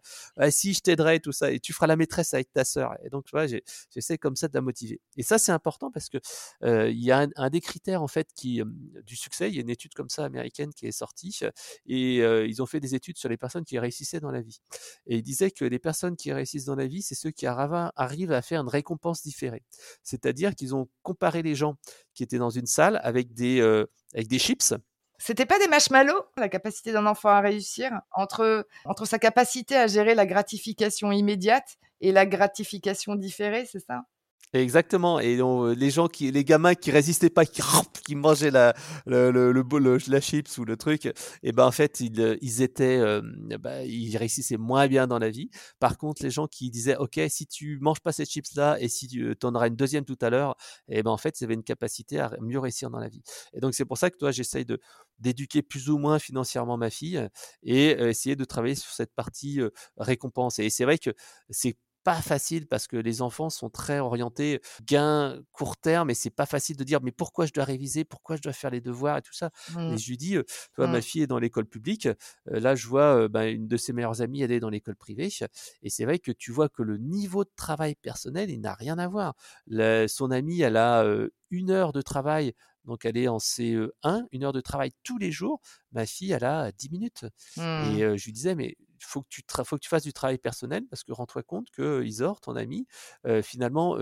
si, je t'aiderai tout ça. Et tu feras la maîtresse avec ta sœur. Et donc, tu vois, j'essaie comme ça de la motiver. Et ça, c'est important parce que il y a un, des critères, en fait, qui, du succès. Il y a une étude comme ça américaine qui est sortie. Et ils ont fait des études sur les personnes qui réussissaient dans la vie. Et ils disaient que les personnes qui réussissent dans la vie, c'est ceux qui arrivent à faire une récompense différée. C'est-à-dire qu'ils ont comparé les gens qui étaient dans une salle avec des, avec des chips C'était pas des marshmallows, la capacité d'un enfant à réussir, entre, entre sa capacité à gérer la gratification immédiate et la gratification différée, c'est ça? Exactement. Et les gens qui, les gamins qui résistaient pas, qui, [LAUGHS] mangeaient la, le, le, le, la chips ou le truc, et eh ben en fait ils, étaient, euh, bah, ils réussissaient moins bien dans la vie. Par contre, les gens qui disaient, ok, si tu manges pas ces chips là et si tu en auras une deuxième tout à l'heure, et eh ben en fait ils avaient une capacité à mieux réussir dans la vie. Et donc c'est pour ça que toi j'essaye de d'éduquer plus ou moins financièrement ma fille et essayer de travailler sur cette partie récompense. Et c'est vrai que c'est pas facile parce que les enfants sont très orientés gain court terme et c'est pas facile de dire mais pourquoi je dois réviser, pourquoi je dois faire les devoirs et tout ça? Et mmh. je lui dis, tu vois, ma mmh. fille est dans l'école publique, là je vois ben, une de ses meilleures amies elle est dans l'école privée et c'est vrai que tu vois que le niveau de travail personnel il n'a rien à voir. son amie elle a une heure de travail donc elle est en CE1, une heure de travail tous les jours. Ma fille, elle a 10 minutes. Et mmh. je lui disais, mais faut que tu faut que tu fasses du travail personnel parce que rends-toi compte que Isor, ton ami, finalement,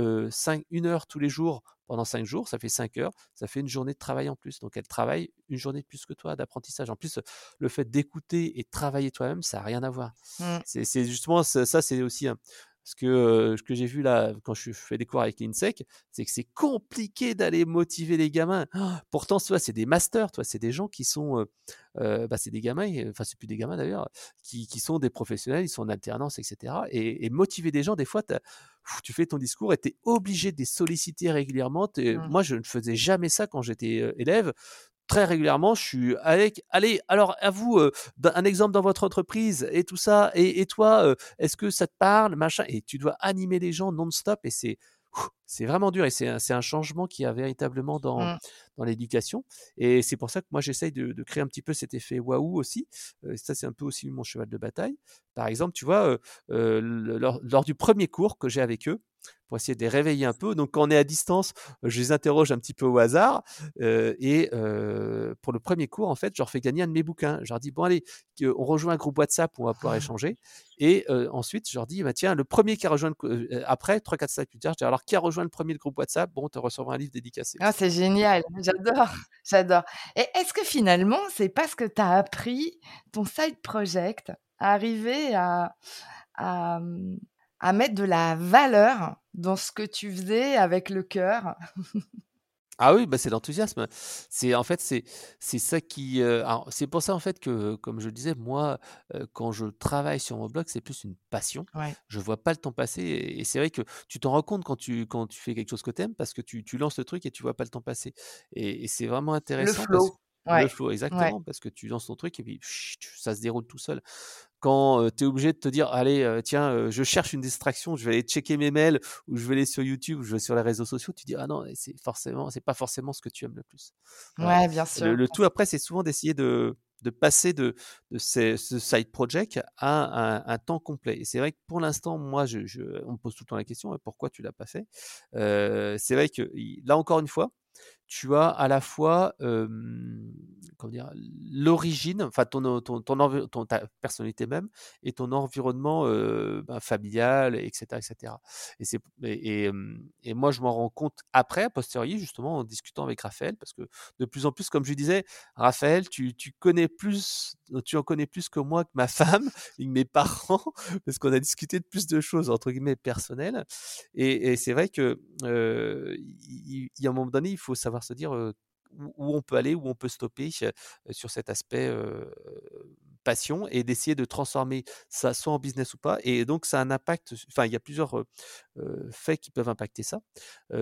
une heure tous les jours pendant cinq jours, ça fait cinq heures, ça fait une journée de travail en plus. Donc elle travaille une journée de plus que toi d'apprentissage. En plus, le fait d'écouter et de travailler toi-même, ça n'a rien à voir. Mmh. C'est justement ça, c'est aussi un, ce que, ce que j'ai vu là, quand je fais des cours avec l'INSEC, c'est que c'est compliqué d'aller motiver les gamins. pourtant, toi, c'est des masters, toi, c'est des gens qui sont, bah, c'est des gamins, enfin, c'est plus des gamins d'ailleurs, qui, qui, sont des professionnels, ils sont en alternance, etc. Et, motiver des gens, des fois, tu fais ton discours et tu es obligé de les solliciter régulièrement. Mmh. Moi, je ne faisais jamais ça quand j'étais élève très régulièrement, je suis avec, allez, alors à vous, euh, un exemple dans votre entreprise et tout ça, et, toi, euh, est-ce que ça te parle, machin, et tu dois animer les gens non-stop, et c'est c'est vraiment dur et c'est un, un, changement qui a véritablement dans, mmh. dans l'éducation. Et c'est pour ça que moi, j'essaye de, de, créer un petit peu cet effet waouh aussi. Euh, ça, c'est un peu aussi mon cheval de bataille. Par exemple, tu vois, lors, lors, du premier cours que j'ai avec eux, pour essayer de les réveiller un peu. Donc, quand on est à distance, je les interroge un petit peu au hasard. Euh, et euh, pour le premier cours, en fait, je leur fais gagner un de mes bouquins. Je leur dis, bon, allez, on rejoint un groupe WhatsApp où on va pouvoir ah. échanger. Et euh, ensuite, je leur dis, bah, tiens, le premier qui a rejoint, après, 3, 4, 5 plus tard, je dis, alors, qui a rejoint le premier groupe WhatsApp? Bon, tu recevras un livre dédicacé. Ah, c'est génial. J'adore. [LAUGHS] J'adore. Et est-ce que finalement, c'est parce que tu as appris ton side project à arriver à, à, à mettre de la valeur dans ce que tu faisais avec le cœur? Ah oui, bah c'est l'enthousiasme. C'est en fait c'est c'est ça qui euh, c'est pour ça en fait que comme je le disais moi euh, quand je travaille sur mon blog c'est plus une passion. Ouais. Je vois pas le temps passer et, c'est vrai que tu t'en rends compte quand tu quand tu fais quelque chose que tu aimes parce que tu, tu lances le truc et tu vois pas le temps passer et, c'est vraiment intéressant. Le flow. Le flow, exactement, parce que tu lances ton truc et puis ça se déroule tout seul. Quand tu es obligé de te dire allez tiens je cherche une distraction je vais aller checker mes mails ou je vais aller sur YouTube ou je vais sur les réseaux sociaux tu dis ah non c'est forcément c'est pas forcément ce que tu aimes le plus ouais bien sûr. Le, tout après c'est souvent d'essayer de, de passer de, de ce side project à un, temps complet. Et c'est vrai que pour l'instant moi je, on me pose tout le temps la question pourquoi tu l'as pas fait? C'est vrai que là encore une fois tu as à la fois l'origine, enfin ton, ton, ta personnalité même et ton environnement ben, familial, etc., etc. Et, c'est, et, moi, je m'en rends compte après, a posteriori, justement, en discutant avec Raphaël, parce que de plus en plus, comme je disais, Raphaël, tu, tu connais plus, tu en connais plus que moi, que ma femme, [LAUGHS] que mes parents, [LAUGHS] parce qu'on a discuté de plus de choses entre guillemets personnelles. Et, c'est vrai que y a un moment donné, il faut savoir se dire où, on peut aller, où on peut stopper sur cet aspect passion et d'essayer de transformer ça soit en business ou pas. Et donc, ça a un impact. Enfin, il y a plusieurs faits qui peuvent impacter ça.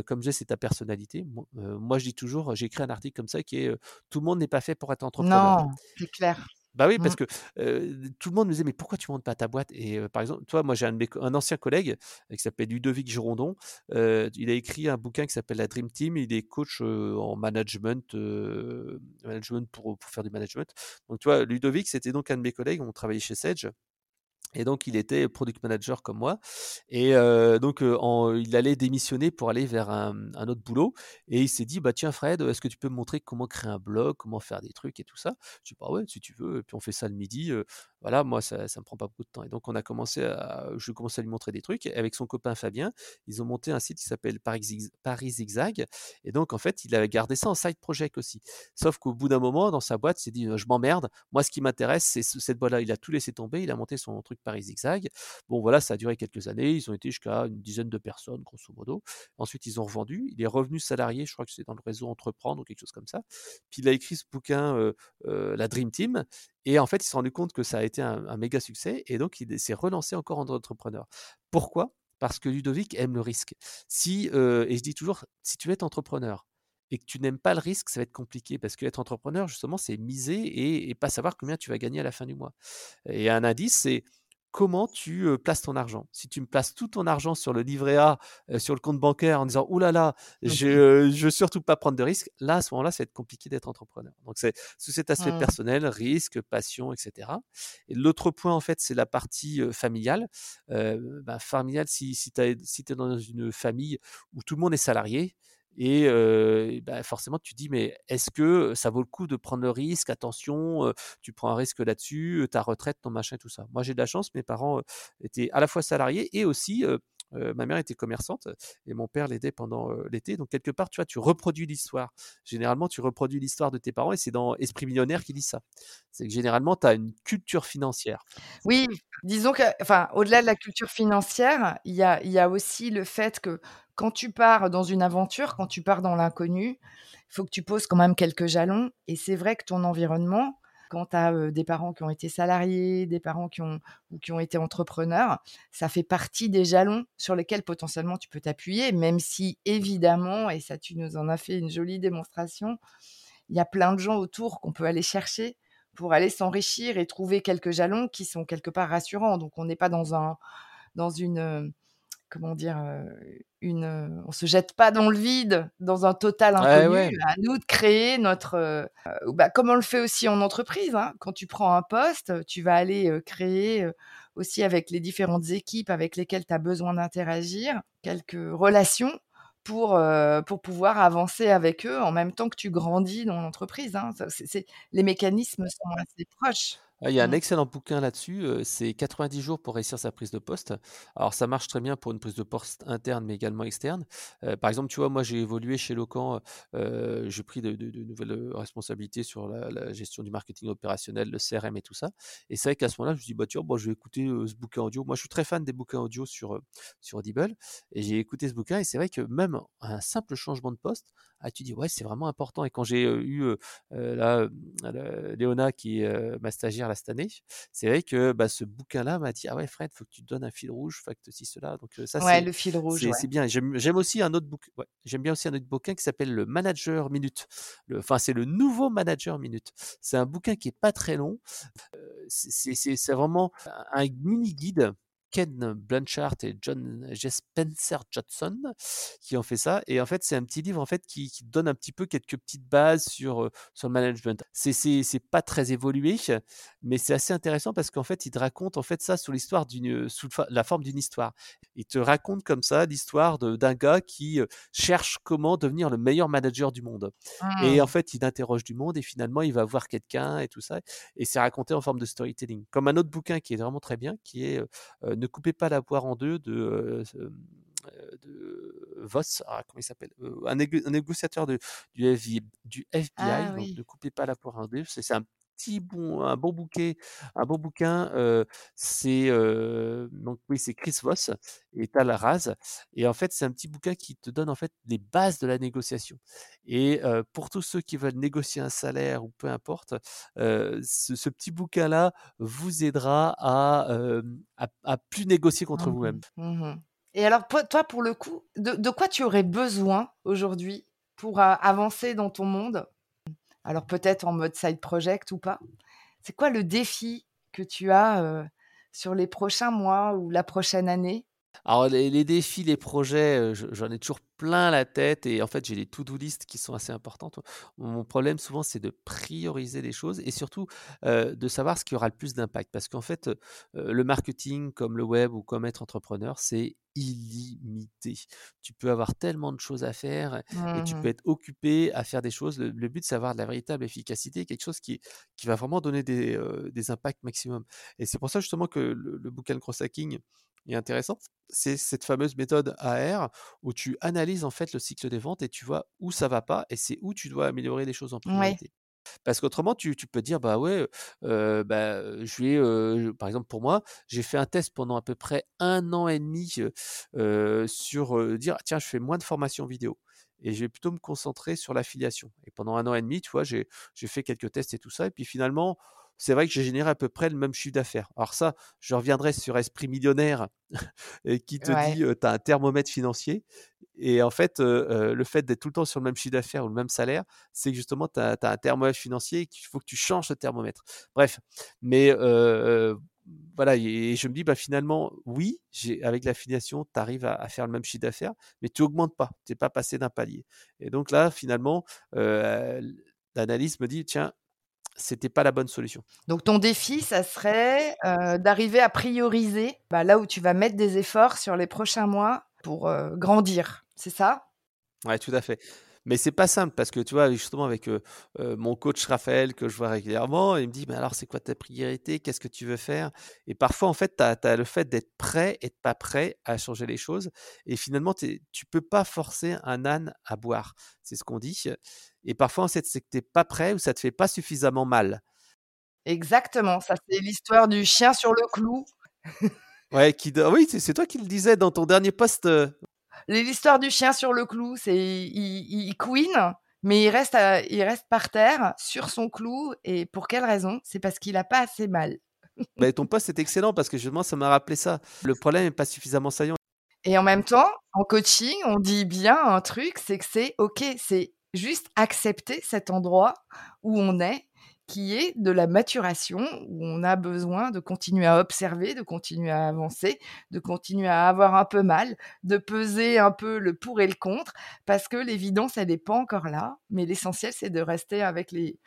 comme je disais, c'est ta personnalité. Moi, je dis toujours, j'ai écrit un article comme ça qui est Tout le monde n'est pas fait pour être entrepreneur. Non, c'est clair. Bah oui, parce mmh. que tout le monde me disait mais pourquoi tu montes pas ta boîte? Et par exemple, toi, moi j'ai un, un, ancien collègue qui s'appelle Ludovic Girondon. il a écrit un bouquin qui s'appelle La Dream Team. Il est coach en management, management pour, pour, faire du management. Donc tu vois, Ludovic, c'était donc un de mes collègues. On travaillait chez Sage. Et donc, il était product manager comme moi. Et donc, il allait démissionner pour aller vers un, autre boulot. Et il s'est dit, bah tiens Fred, est-ce que tu peux me montrer comment créer un blog, comment faire des trucs et tout ça? Je dis, bah ouais, si tu veux. Et puis on fait ça le midi. voilà, moi, ça, ça me prend pas beaucoup de temps. Et donc, on a commencé à, je commençais à lui montrer des trucs. Et avec son copain Fabien, ils ont monté un site qui s'appelle Paris Zigzag. Et donc, en fait, il avait gardé ça en side project aussi. Sauf qu'au bout d'un moment, dans sa boîte, il s'est dit, je m'emmerde. Moi, ce qui m'intéresse, c'est cette boîte-là. Il a tout laissé tomber. Il a monté son truc Paris Zigzag. Bon, voilà, ça a duré quelques années. Ils ont été jusqu'à une dizaine de personnes, grosso modo. Ensuite, ils ont revendu. Il est revenu salarié, je crois que c'est dans le réseau Entreprendre ou quelque chose comme ça. Puis il a écrit ce bouquin, La Dream Team. Et en fait, il s'est rendu compte que ça a été un, méga succès. Et donc, il s'est relancé encore en entrepreneur. Pourquoi? Parce que Ludovic aime le risque. Si, et je dis toujours, si tu es entrepreneur, et que tu n'aimes pas le risque, ça va être compliqué parce qu'être entrepreneur, justement, c'est miser et, et, pas savoir combien tu vas gagner à la fin du mois. Et un indice, c'est comment tu places ton argent? Si tu me places tout ton argent sur le livret A, sur le compte bancaire en disant « Ouh là là, je ne veux surtout pas prendre de risques », là, à ce moment-là, ça va être compliqué d'être entrepreneur. Donc, c'est sous cet aspect mmh. personnel, risque, passion, etc. Et l'autre point, en fait, c'est la partie familiale. Bah, familiale, si, si tu es dans une famille où tout le monde est salarié, et bah, forcément, tu dis, mais est-ce que ça vaut le coup de prendre le risque? Attention, tu prends un risque là-dessus, ta retraite, ton machin, tout ça. Moi, j'ai de la chance, mes parents étaient à la fois salariés et aussi ma mère était commerçante et mon père l'aidait pendant l'été. Donc, quelque part, tu vois, tu reproduis l'histoire. Généralement, tu reproduis l'histoire de tes parents et c'est dans Esprit millionnaire qui dit ça. C'est que généralement, tu as une culture financière. Oui, disons que, enfin, au-delà de la culture financière, il y a, y a aussi le fait que quand tu pars dans une aventure, quand tu pars dans l'inconnu, il faut que tu poses quand même quelques jalons. Et c'est vrai que ton environnement, quand tu as des parents qui ont été salariés, des parents qui ont, ou qui ont été entrepreneurs, ça fait partie des jalons sur lesquels potentiellement tu peux t'appuyer, même si évidemment, et ça tu nous en as fait une jolie démonstration, il y a plein de gens autour qu'on peut aller chercher pour aller s'enrichir et trouver quelques jalons qui sont quelque part rassurants. Donc on n'est pas dans un dans une comment dire, une, on se jette pas dans le vide, dans un total inconnu. À nous de créer notre, bah, comme on le fait aussi en entreprise. Hein. Quand tu prends un poste, tu vas aller créer aussi avec les différentes équipes avec lesquelles tu as besoin d'interagir, quelques relations pour, pour pouvoir avancer avec eux en même temps que tu grandis dans l'entreprise. Hein. les mécanismes sont assez proches. Ah, il y a un mmh. excellent bouquin là-dessus, c'est 90 jours pour réussir sa prise de poste. Alors ça marche très bien pour une prise de poste interne, mais également externe. par exemple, tu vois, moi j'ai évolué chez Locan, j'ai pris de, nouvelles responsabilités sur la, gestion du marketing opérationnel, le CRM et tout ça. Et c'est vrai qu'à ce moment-là, je me suis dit, bah, bon, je vais écouter ce bouquin audio. Moi, je suis très fan des bouquins audio sur, sur Audible, et j'ai écouté ce bouquin, et c'est vrai que même un simple changement de poste, ah, tu dis, ouais, c'est vraiment important. Et quand j'ai eu là, Léona, qui est ma stagiaire, cette année, c'est vrai que bah, ce bouquin-là m'a dit Ah ouais, Fred, faut que tu te donnes un fil rouge, faut que tu cela. Donc, ça, ouais, le fil rouge. C'est bien. J'aime aussi un autre bouquin. J'aime bien aussi un autre bouquin qui s'appelle Le Manager Minute. Enfin, c'est le nouveau Manager Minute. C'est un bouquin qui est pas très long. c'est vraiment un mini guide Ken Blanchard et John Spencer Johnson qui ont fait ça. Et en fait, c'est un petit livre en fait qui, donne un petit peu quelques petites bases sur, euh, sur le management. C'est, c'est, pas très évolué, mais c'est assez intéressant parce qu'en fait, il te raconte en fait ça sous l'histoire d'une, sous la forme d'une histoire. Il te raconte comme ça l'histoire d'un gars qui euh, cherche comment devenir le meilleur manager du monde. Et en mmh. fait, il interroge du monde et finalement, il va voir quelqu'un et tout ça. Et c'est raconté en forme de storytelling. Comme un autre bouquin qui est vraiment très bien, qui est euh, ne coupez pas la poire en deux de, de Voss, ah, comment il s'appelle un, négociateur de, du, FBI, du FBI ah donc ne coupez pas la poire en deux. C'est un bon, un bon bouquet, un bon bouquin. c'est donc oui, c'est Chris Voss et Tal Raz. Et en fait, c'est un petit bouquin qui te donne en fait les bases de la négociation. Et pour tous ceux qui veulent négocier un salaire ou peu importe, ce, petit bouquin-là vous aidera à, à, plus négocier contre mmh vous-même. Mmh et alors, toi, pour le coup, de, de quoi tu aurais besoin aujourd'hui pour avancer dans ton monde? Alors peut-être en mode side project ou pas. C'est quoi le défi que tu as sur les prochains mois ou la prochaine année? Alors les, défis, les projets, j'en ai toujours plein la tête et en fait, j'ai des to-do list qui sont assez importantes. Mon problème souvent, c'est de prioriser les choses et surtout de savoir ce qui aura le plus d'impact. Parce qu'en fait, le marketing, comme le web ou comme être entrepreneur, c'est illimité. Tu peux avoir tellement de choses à faire et tu peux Mmh être occupé à faire des choses. Le, le but, c'est d'avoir de la véritable efficacité, quelque chose qui, qui va vraiment donner des, des impacts maximum. Et c'est pour ça justement que le, le bouquin de cross hacking est intéressant. C'est cette fameuse méthode AR où tu analyses en fait le cycle des ventes et tu vois où ça va pas et c'est où tu dois améliorer les choses en Ouais, priorité. Parce qu'autrement, tu, tu peux dire, bah ouais, euh, bah, je vais, euh, par exemple, pour moi, j'ai fait un test pendant à peu près un an et demi euh, sur dire, tiens, je fais moins de formation vidéo et je vais plutôt me concentrer sur l'affiliation. Et pendant un an et demi, tu vois, j'ai j'ai fait quelques tests et tout ça. Et puis finalement, c'est vrai que j'ai généré à peu près le même chiffre d'affaires. Alors ça, je reviendrai sur Esprit Millionnaire [LAUGHS] qui te ouais. dit, tu as un thermomètre financier. Et en fait, euh, euh, le fait d'être tout le temps sur le même chiffre d'affaires ou le même salaire, c'est que justement, tu as, un thermomètre financier et qu'il faut que tu changes de thermomètre. Bref, mais euh, voilà, et je me dis, bah, finalement, oui, avec l'affiliation, tu arrives à, à, faire le même chiffre d'affaires, mais tu augmentes pas, tu n'es pas passé d'un palier. Et donc là, finalement, euh, l'analyse me dit, tiens, c'était pas la bonne solution. Donc ton défi, ça serait, heu, d'arriver à prioriser, bah, là où tu vas mettre des efforts sur les prochains mois pour, heu, grandir, c'est ça? Ouais, tout à fait. Mais c'est pas simple parce que tu vois, justement, avec euh, mon coach Raphaël que je vois régulièrement, il me dit Mais alors, c'est quoi ta priorité? Qu'est-ce que tu veux faire? Et parfois, en fait, tu as, le fait d'être prêt et de pas prêt à changer les choses. Et finalement, tu peux pas forcer un âne à boire. C'est ce qu'on dit. Et parfois, en fait, c'est que tu n'es pas prêt ou ça te fait pas suffisamment mal. Exactement, ça c'est l'histoire du chien sur le clou. ouais, qui, oui, c'est toi qui le disais dans ton dernier post. Euh, L'histoire du chien sur le clou, c'est il, il couine, mais il reste, à, il reste par terre sur son clou. Et pour quelle raison? C'est parce qu'il n'a pas assez mal. bah, ton poste est excellent parce que justement, ça m'a rappelé ça. Le problème n'est pas suffisamment saillant. Et en même temps, en coaching, on dit bien un truc, c'est que c'est OK, c'est juste accepter cet endroit où on est qui est de la maturation, où on a besoin de continuer à observer, de continuer à avancer, de continuer à avoir un peu mal, de peser un peu le pour et le contre, parce que l'évidence, elle n'est pas encore là, mais l'essentiel, c'est de rester avec les,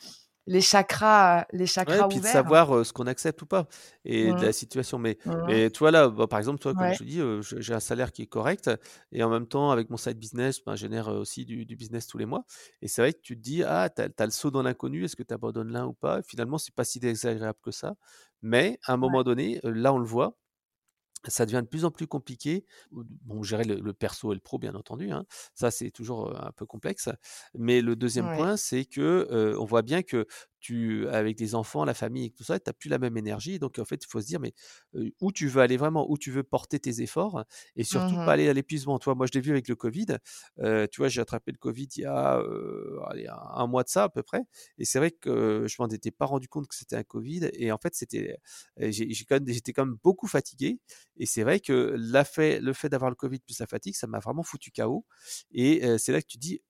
les chakras, les chakras ouais, puis de savoir ce qu'on accepte ou pas et mmh. de la situation. Mais, mmh. mais toi là, bah, par exemple, toi, comme ouais. je te dis, euh, j'ai un salaire qui est correct et en même temps, avec mon side business, ben, je génère aussi du, du, business tous les mois. Et c'est vrai que tu te dis, ah, tu as, as, le saut dans l'inconnu, est-ce que tu abandonnes l'un ou pas? Et Finalement, c'est pas si désagréable que ça. Mais à un moment ouais. donné, là, on le voit, ça devient de plus en plus compliqué. Bon, gérer le, le perso et le pro, bien entendu. Hein. Ça, c'est toujours un peu complexe. Mais le deuxième Ouais. point, c'est que euh, on voit bien que tu, avec des enfants, la famille et tout ça, tu n'as plus la même énergie. Donc, en fait, il faut se dire, mais euh, où tu veux aller vraiment, où tu veux porter tes efforts et surtout Mmh pas aller à l'épuisement. Toi, moi, je l'ai vu avec le Covid. Euh, tu vois, j'ai attrapé le Covid il y a allez, un mois de ça à peu près. Et c'est vrai que je m'en étais pas rendu compte que c'était un Covid. Et en fait, c'était, j'étais quand, même, quand même beaucoup fatigué. Et c'est vrai que fait, le fait d'avoir le Covid plus la fatigue, ça m'a vraiment foutu KO. Et c'est là que tu dis,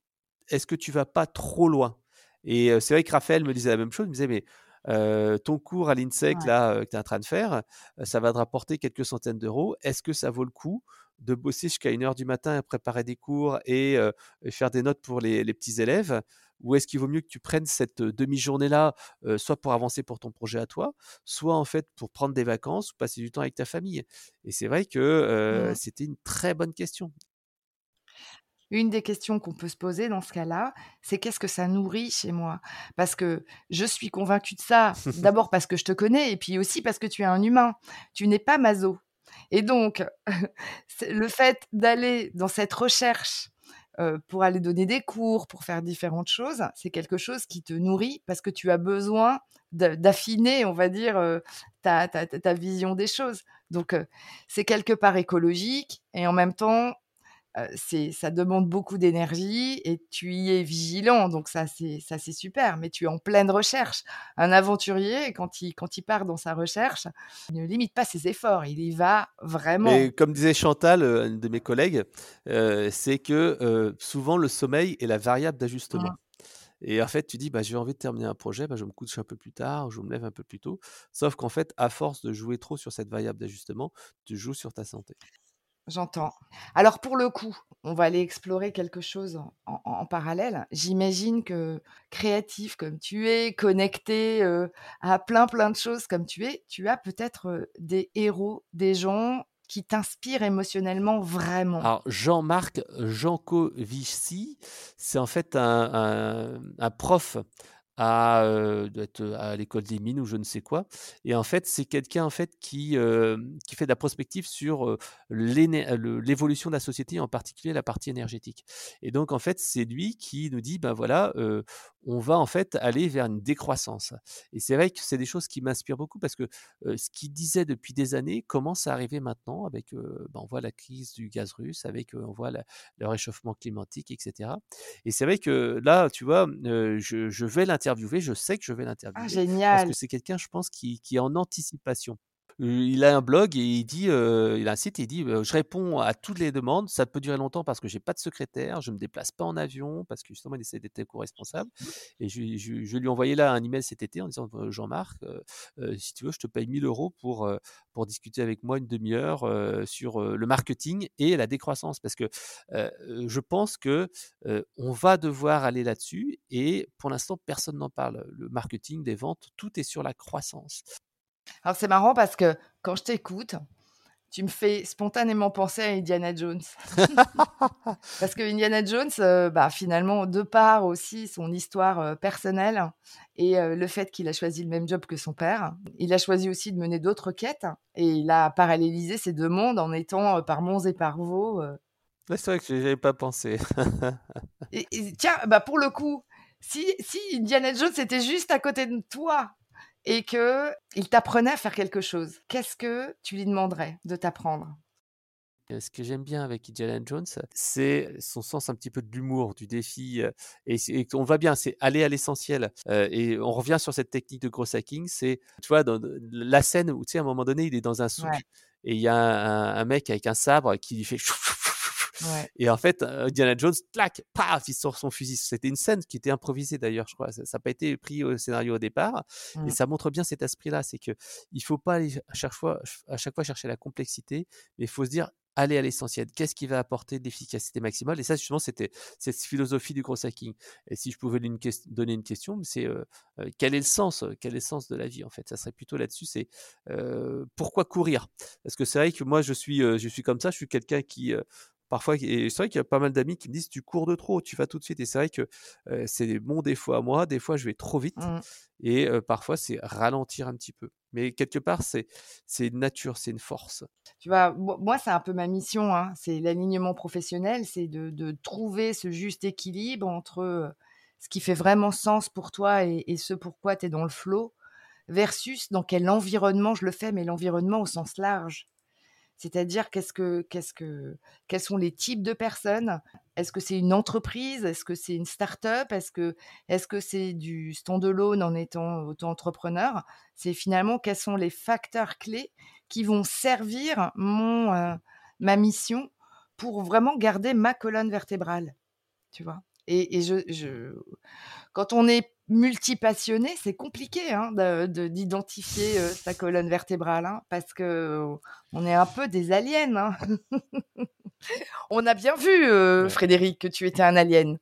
est-ce que tu vas pas trop loin? Et c'est vrai que Raphaël me disait la même chose, il me disait, mais euh, ton cours à l'INSEC, ouais. là, que tu es en train de faire, ça va te rapporter quelques centaines d'euros. Est-ce que ça vaut le coup de bosser jusqu'à une heure du matin à préparer des cours et, faire des notes pour les, les petits élèves? Ou est-ce qu'il vaut mieux que tu prennes cette demi-journée-là, soit pour avancer pour ton projet à toi, soit en fait pour prendre des vacances ou passer du temps avec ta famille? Et c'est vrai que mmh. c'était une très bonne question. Une des questions qu'on peut se poser dans ce cas-là, c'est qu'est-ce que ça nourrit chez moi? Parce que je suis convaincue de ça, [LAUGHS] d'abord parce que je te connais, et puis aussi parce que tu es un humain. Tu n'es pas maso. Et donc, [LAUGHS] le fait d'aller dans cette recherche euh, pour aller donner des cours, pour faire différentes choses, c'est quelque chose qui te nourrit parce que tu as besoin d'affiner, on va dire, euh, ta, ta, ta, vision des choses. Donc, euh, c'est quelque part écologique et en même temps, euh, c'est, ça demande beaucoup d'énergie et tu y es vigilant. Donc, ça, c'est, ça, c'est super. Mais tu es en pleine recherche. Un aventurier, quand il, quand il part dans sa recherche, il ne limite pas ses efforts. Il y va vraiment. Et comme disait Chantal, une de mes collègues, euh, c'est que euh, souvent le sommeil est la variable d'ajustement. Mmh. Et en fait, tu dis, bah, j'ai envie de terminer un projet, bah, je me couche un peu plus tard, je me lève un peu plus tôt. Sauf qu'en fait, à force de jouer trop sur cette variable d'ajustement, tu joues sur ta santé. J'entends. Alors pour le coup, on va aller explorer quelque chose en, parallèle. J'imagine que créatif comme tu es, connecté à plein plein de choses comme tu es, tu as peut-être des héros, des gens qui t'inspirent émotionnellement vraiment. Alors Jean-Marc Jancovici, c'est en fait un prof à, l'école des mines ou je ne sais quoi. Et en fait, c'est quelqu'un en fait qui, qui fait de la prospective sur l'évolution de la société, en particulier la partie énergétique. Et donc, en fait, c'est lui qui nous dit, ben voilà, on va en fait aller vers une décroissance. Et c'est vrai que c'est des choses qui m'inspirent beaucoup parce que ce qu'il disait depuis des années commence à arriver maintenant avec, ben on voit la crise du gaz russe, avec, on voit le réchauffement climatique, etc. Et c'est vrai que là, tu vois, je, je vais l'interviewer, je sais que je vais ah, l'interviewer. génial. Parce que c'est quelqu'un, je pense, qui, qui est en anticipation il a un blog et il dit, il a un site et il dit, je réponds à toutes les demandes. Ça peut durer longtemps parce que j'ai pas de secrétaire, je me déplace pas en avion parce que justement il essaie d'être éco-responsable. Et je, je, lui ai envoyé là un email cet été en disant, Jean-Marc, si tu veux, je te paye 1000 euros pour pour discuter avec moi une demi-heure sur le marketing et la décroissance parce que je pense que on va devoir aller là-dessus et pour l'instant personne n'en parle. Le marketing, des ventes, tout est sur la croissance. Alors c'est marrant parce que quand je t'écoute, tu me fais spontanément penser à Indiana Jones. [LAUGHS] parce que Indiana Jones, euh, bah, finalement, de part aussi son histoire euh, personnelle et euh, le fait qu'il a choisi le même job que son père, il a choisi aussi de mener d'autres quêtes et il a parallélisé ces deux mondes en étant par Mons et par Vaux. C'est vrai que je avais pas pensé. et, tiens, bah pour le coup, si, si Indiana Jones était juste à côté de toi et que il t'apprenait à faire quelque chose, qu'est-ce que tu lui demanderais de t'apprendre? Euh, ce que j'aime bien avec Indiana Jones, c'est son sens un petit peu de l'humour, du défi. Euh, et, on va bien, c'est aller à l'essentiel. Euh, et on revient sur cette technique de gros hacking. C'est, tu vois, dans la scène où, tu sais, à un moment donné, il est dans un souk et il y a un, mec avec un sabre qui lui fait et en fait, euh, Diana Jones, clac, paf, il sort son fusil. C'était une scène qui était improvisée d'ailleurs, je crois. Ça n'a pas été pris au scénario au départ. Et mmh. ça montre bien cet esprit-là. C'est que il faut pas aller à chaque fois, à chaque fois chercher la complexité, mais il faut se dire, aller à l'essentiel. Qu'est-ce qui va apporter de l'efficacité maximale? Et ça, justement, c'était cette philosophie du gros hacking. Et si je pouvais lui donner une question, c'est euh, euh, quel est le sens Quel est le sens de la vie En fait, ça serait plutôt là-dessus. C'est pourquoi courir? Parce que c'est vrai que moi, je suis, je suis comme ça. Je suis quelqu'un qui parfois, et c'est vrai qu'il y a pas mal d'amis qui me disent tu cours de trop, tu vas tout de suite. Et c'est vrai que c'est mon défaut à moi. Des fois, je vais trop vite. Mmh. Et parfois, c'est ralentir un petit peu. Mais quelque part, c'est une nature, c'est une force. Tu vois, moi, c'est un peu ma mission. Hein. C'est l'alignement professionnel, c'est de, de, trouver ce juste équilibre entre ce qui fait vraiment sens pour toi et, et ce pourquoi tu es dans le flot, versus dans quel environnement je le fais, mais l'environnement au sens large. C'est-à-dire qu'est-ce que, qu'est-ce que, quels sont les types de personnes? Est-ce que c'est une entreprise? Est-ce que c'est une start-up? Est-ce que, est-ce que c'est du stand-alone en étant auto-entrepreneur? C'est finalement quels sont les facteurs clés qui vont servir mon, euh, ma mission pour vraiment garder ma colonne vertébrale. Tu vois? Et, je, je, quand on est multipassionné, c'est compliqué hein, d'identifier euh, sa colonne vertébrale, hein, parce que on est un peu des aliens. Hein. [LAUGHS] on a bien vu, euh, Frédéric, que tu étais un alien.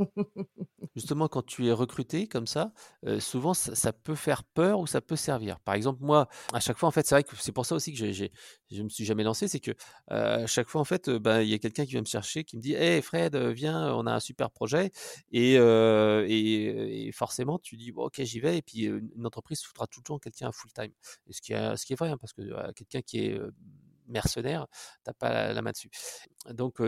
[LAUGHS] Justement, quand tu es recruté comme ça, euh, souvent ça, peut faire peur ou ça peut servir. Par exemple, moi, à chaque fois, en fait, c'est vrai que c'est pour ça aussi que je ne me suis jamais lancé, c'est que à chaque fois, en fait, ben, il y a quelqu'un qui vient me chercher, qui me dit Hey Fred, viens, on a un super projet. Et, et, forcément, tu dis Ok, j'y vais. Et puis, une entreprise foutra tout quelqu'un à full time. Et ce qui est, ce qui est vrai, hein, parce que quelqu'un qui est mercenaire, t'as pas la, main dessus. Donc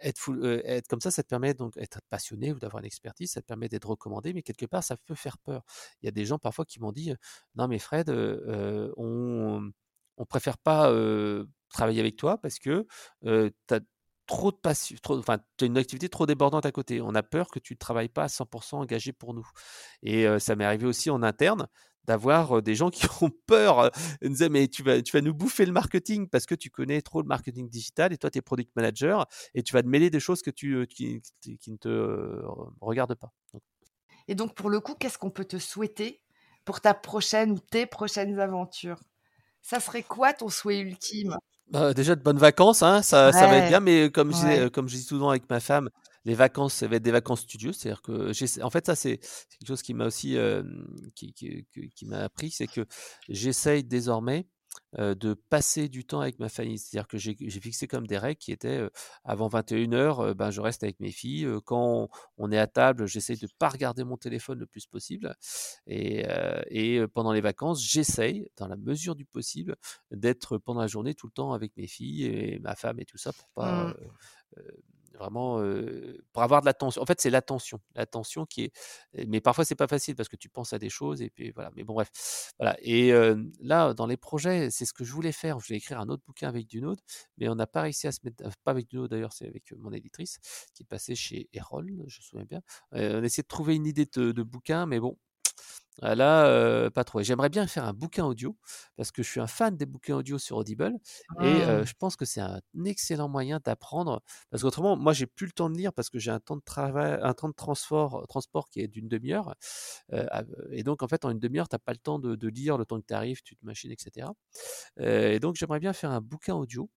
être, comme ça, ça te permet donc d'être passionné ou d'avoir une expertise, ça te permet d'être recommandé, mais quelque part ça peut faire peur. Il y a des gens parfois qui m'ont dit non mais Fred, on on préfère pas travailler avec toi parce que tu as trop de passion, tu as une activité trop débordante à côté. On a peur que tu ne travailles pas à 100% engagé pour nous. Et ça m'est arrivé aussi en interne d'avoir des gens qui [LAUGHS] ont peur, ils nous disaient mais tu vas, tu vas nous bouffer le marketing parce que tu connais trop le marketing digital et toi tu es product manager et tu vas te mêler des choses que tu, qui, qui ne te regardent pas. Et donc pour le coup, qu'est-ce qu'on peut te souhaiter pour ta prochaine ou tes prochaines aventures? Ça serait quoi ton souhait ultime? Bah, déjà de bonnes vacances, hein, ça, ça va être bien, mais comme ouais. comme je dis souvent avec ma femme, les vacances, ça va être des vacances studieuses. C'est-à-dire que en fait, ça, c'est quelque chose qui m'a aussi, qui qui qui qui m'a appris, c'est que j'essaye désormais, de passer du temps avec ma famille. C'est-à-dire que j'ai j'ai fixé comme des règles qui étaient, heu, avant 21:00, heu, ben, je reste avec mes filles, quand on est à table, j'essaye de pas regarder mon téléphone le plus possible et pendant les vacances, j'essaye, dans la mesure du possible, d'être pendant la journée tout le temps avec mes filles et ma femme et tout ça pour pas, Mmh. Vraiment, pour avoir de l'attention. En fait, c'est l'attention, l'attention qui est mais parfois c'est pas facile parce que tu penses à des choses et puis voilà, mais bon bref, voilà et là, dans les projets, c'est ce que je voulais faire. Je voulais écrire un autre bouquin avec Dunod, mais on n'a pas réussi à se mettre pas avec Dunod d'ailleurs, c'est avec, mon éditrice qui est passée chez Erol, je me souviens bien. Heu, on a essayé de trouver une idée de bouquin, mais bon, là, heu, pas trop et j'aimerais bien faire un bouquin audio parce que je suis un fan des bouquins audio sur Audible et Mmh. je pense que c'est un excellent moyen d'apprendre parce qu'autrement, moi, j'ai plus le temps de lire parce que j'ai un temps de travail un temps de transport qui est d'une demi heure, heu, av et donc en fait, en une demi heure, tu as pas le temps de de lire, le temps que tu arrives, tu te machines et cetera, heu et donc j'aimerais bien faire un bouquin audio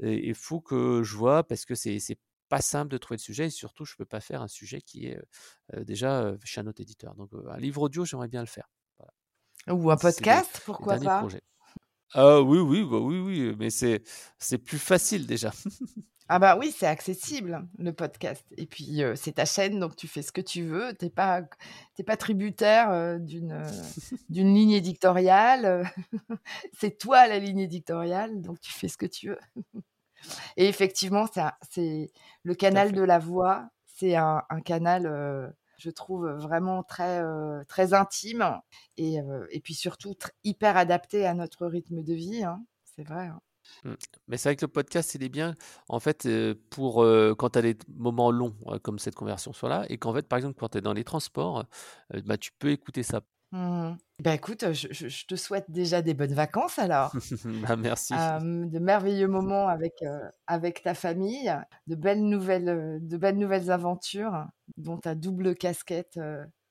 et il faut que je vois parce que c'est c'est pas simple de trouver le sujet et surtout, je peux pas faire un sujet qui est, déjà, heu, chez un autre éditeur donc un livre audio, j'aimerais bien le faire. Voilà. Ou un podcast, les pourquoi pas? projets. Ah oui, oui, bah, oui, oui, mais c'est c'est plus facile déjà. [LAUGHS] Ah bah oui, c'est accessible, le podcast et puis, c'est ta chaîne, donc tu fais ce que tu veux. Tu es pas pas tributaire, [LAUGHS] d'une, ligne éditoriale, [LAUGHS] c'est toi la ligne éditoriale, donc tu fais ce que tu veux et effectivement, c'est le canal de la voix, c'est un un canal, heu, je trouve, vraiment très, heu, très intime et heu et puis surtout hyper adapté à notre rythme de vie, hein. C'est vrai, hein. Mmh, mais c'est vrai que le podcast, il est bien, en fait, pour, quand tu as des moments longs, comme cette conversation-là et qu'en fait, par exemple, quand tu es dans les transports, bah, tu peux écouter ça. Mmh mh. Bah, écoute, je je je te souhaite déjà des bonnes vacances alors. [LAUGHS] Bah, merci. De merveilleux moments avec, avec ta famille, de belles nouvelles, de belles nouvelles aventures, dont ta double casquette,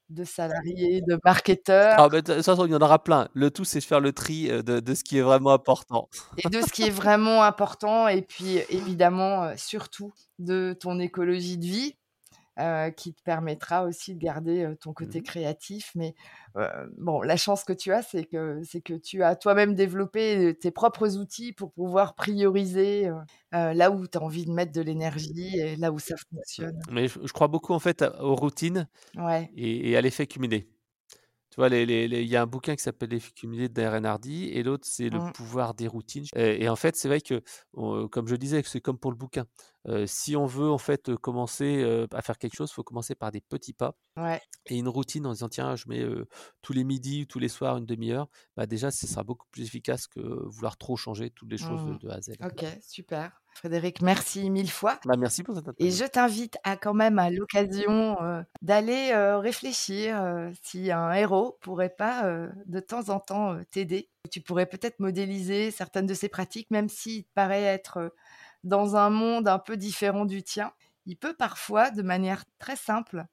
de salarié, de marketeur Ah, bah, de toute façon, il y en aura plein. Le tout, c'est de faire le tri, de de ce qui est vraiment important. et de ce qui est vraiment important et puis évidemment, surtout de ton écologie de vie. Heu, qui te permettra aussi de garder, ton Mmh côté mh. créatif. Mais, bon, la chance que tu as, c'est que c'est que tu as toi-même développé, tes propres outils pour pouvoir prioriser, là où tu as envie de mettre de l'énergie et là où ça Mmh, fonctionne. mais je je crois beaucoup, en fait, à aux routines Ouais. et et à l'effet cumulé. Tu vois, il y a un bouquin qui s'appelle «L'effet cumulé» d'Darren Hardy et l'autre, c'est «Le Mmh. pouvoir des routines» et et en fait, c'est vrai que, on comme je disais, c'est comme pour le bouquin. Heu, si on veut, en fait, commencer, heu, à faire quelque chose, il faut commencer par des petits pas Ouais. et une routine en disant: «Tiens, je mets, heu, tous les midis ou tous les soirs une demi heure», bah, déjà, ce sera beaucoup plus efficace que vouloir trop changer toutes les choses de Mmh. de A à Z. OK, super. Frédéric, merci mille fois Bah, merci pour cette et je t'invite à quand même, à l'occasion, heu, d'aller, heu, réfléchir, heu, si un héros pourrait pas, de temps en temps, t'aider. Tu pourrais peut-être modéliser certaines de ses pratiques, même s'il te paraît être, dans un monde un peu différent du tien. Il peut parfois, de manière très simple,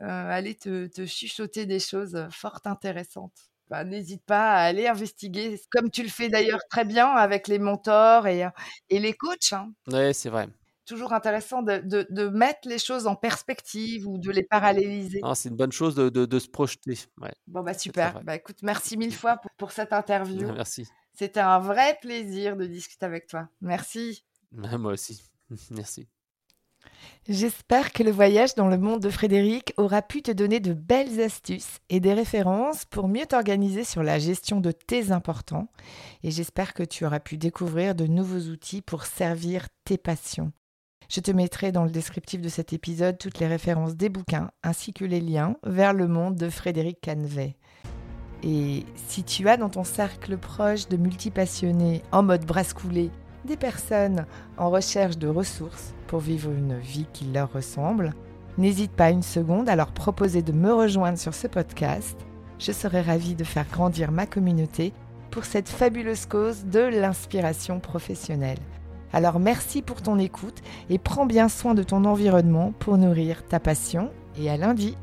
aller te te chuchoter des choses, fort intéressantes. Bah, n'hésite pas à aller investiguer, comme tu le fais d'ailleurs très bien avec les mentors et et les coachs, hein. Ouais, c'est vrai. Toujours intéressant de de de mettre les choses en perspective ou de les paralléliser. Non, c'est une bonne chose de de se projeter. Ouais, Bon, bah, super. Bah, écoute, merci mille Mmh. fois pour pour cette interview. [LAUGHS] Merci. C'était un vrai plaisir de discuter avec toi. Merci. [LAUGHS] Moi aussi. [LAUGHS] Merci. J'espère que le voyage dans le monde de Frédéric aura pu te donner de belles astuces et des références pour mieux t'organiser sur la gestion de tes importants. Et j'espère que tu auras pu découvrir de nouveaux outils pour servir tes passions. Je te mettrai dans le descriptif de cet épisode toutes les références des bouquins ainsi que les liens vers le monde de Frédéric Canvet. Et si tu as dans ton cercle proche de multipassionnés en mode brasse coulée des personnes en recherche de ressources pour vivre une vie qui leur ressemble, n'hésite pas une seconde à leur proposer de me rejoindre sur ce podcast. Je serai ravie de faire grandir ma communauté pour cette fabuleuse cause de l'inspiration professionnelle. Alors merci pour ton écoute et prends bien soin de ton environnement pour nourrir ta passion et à lundi.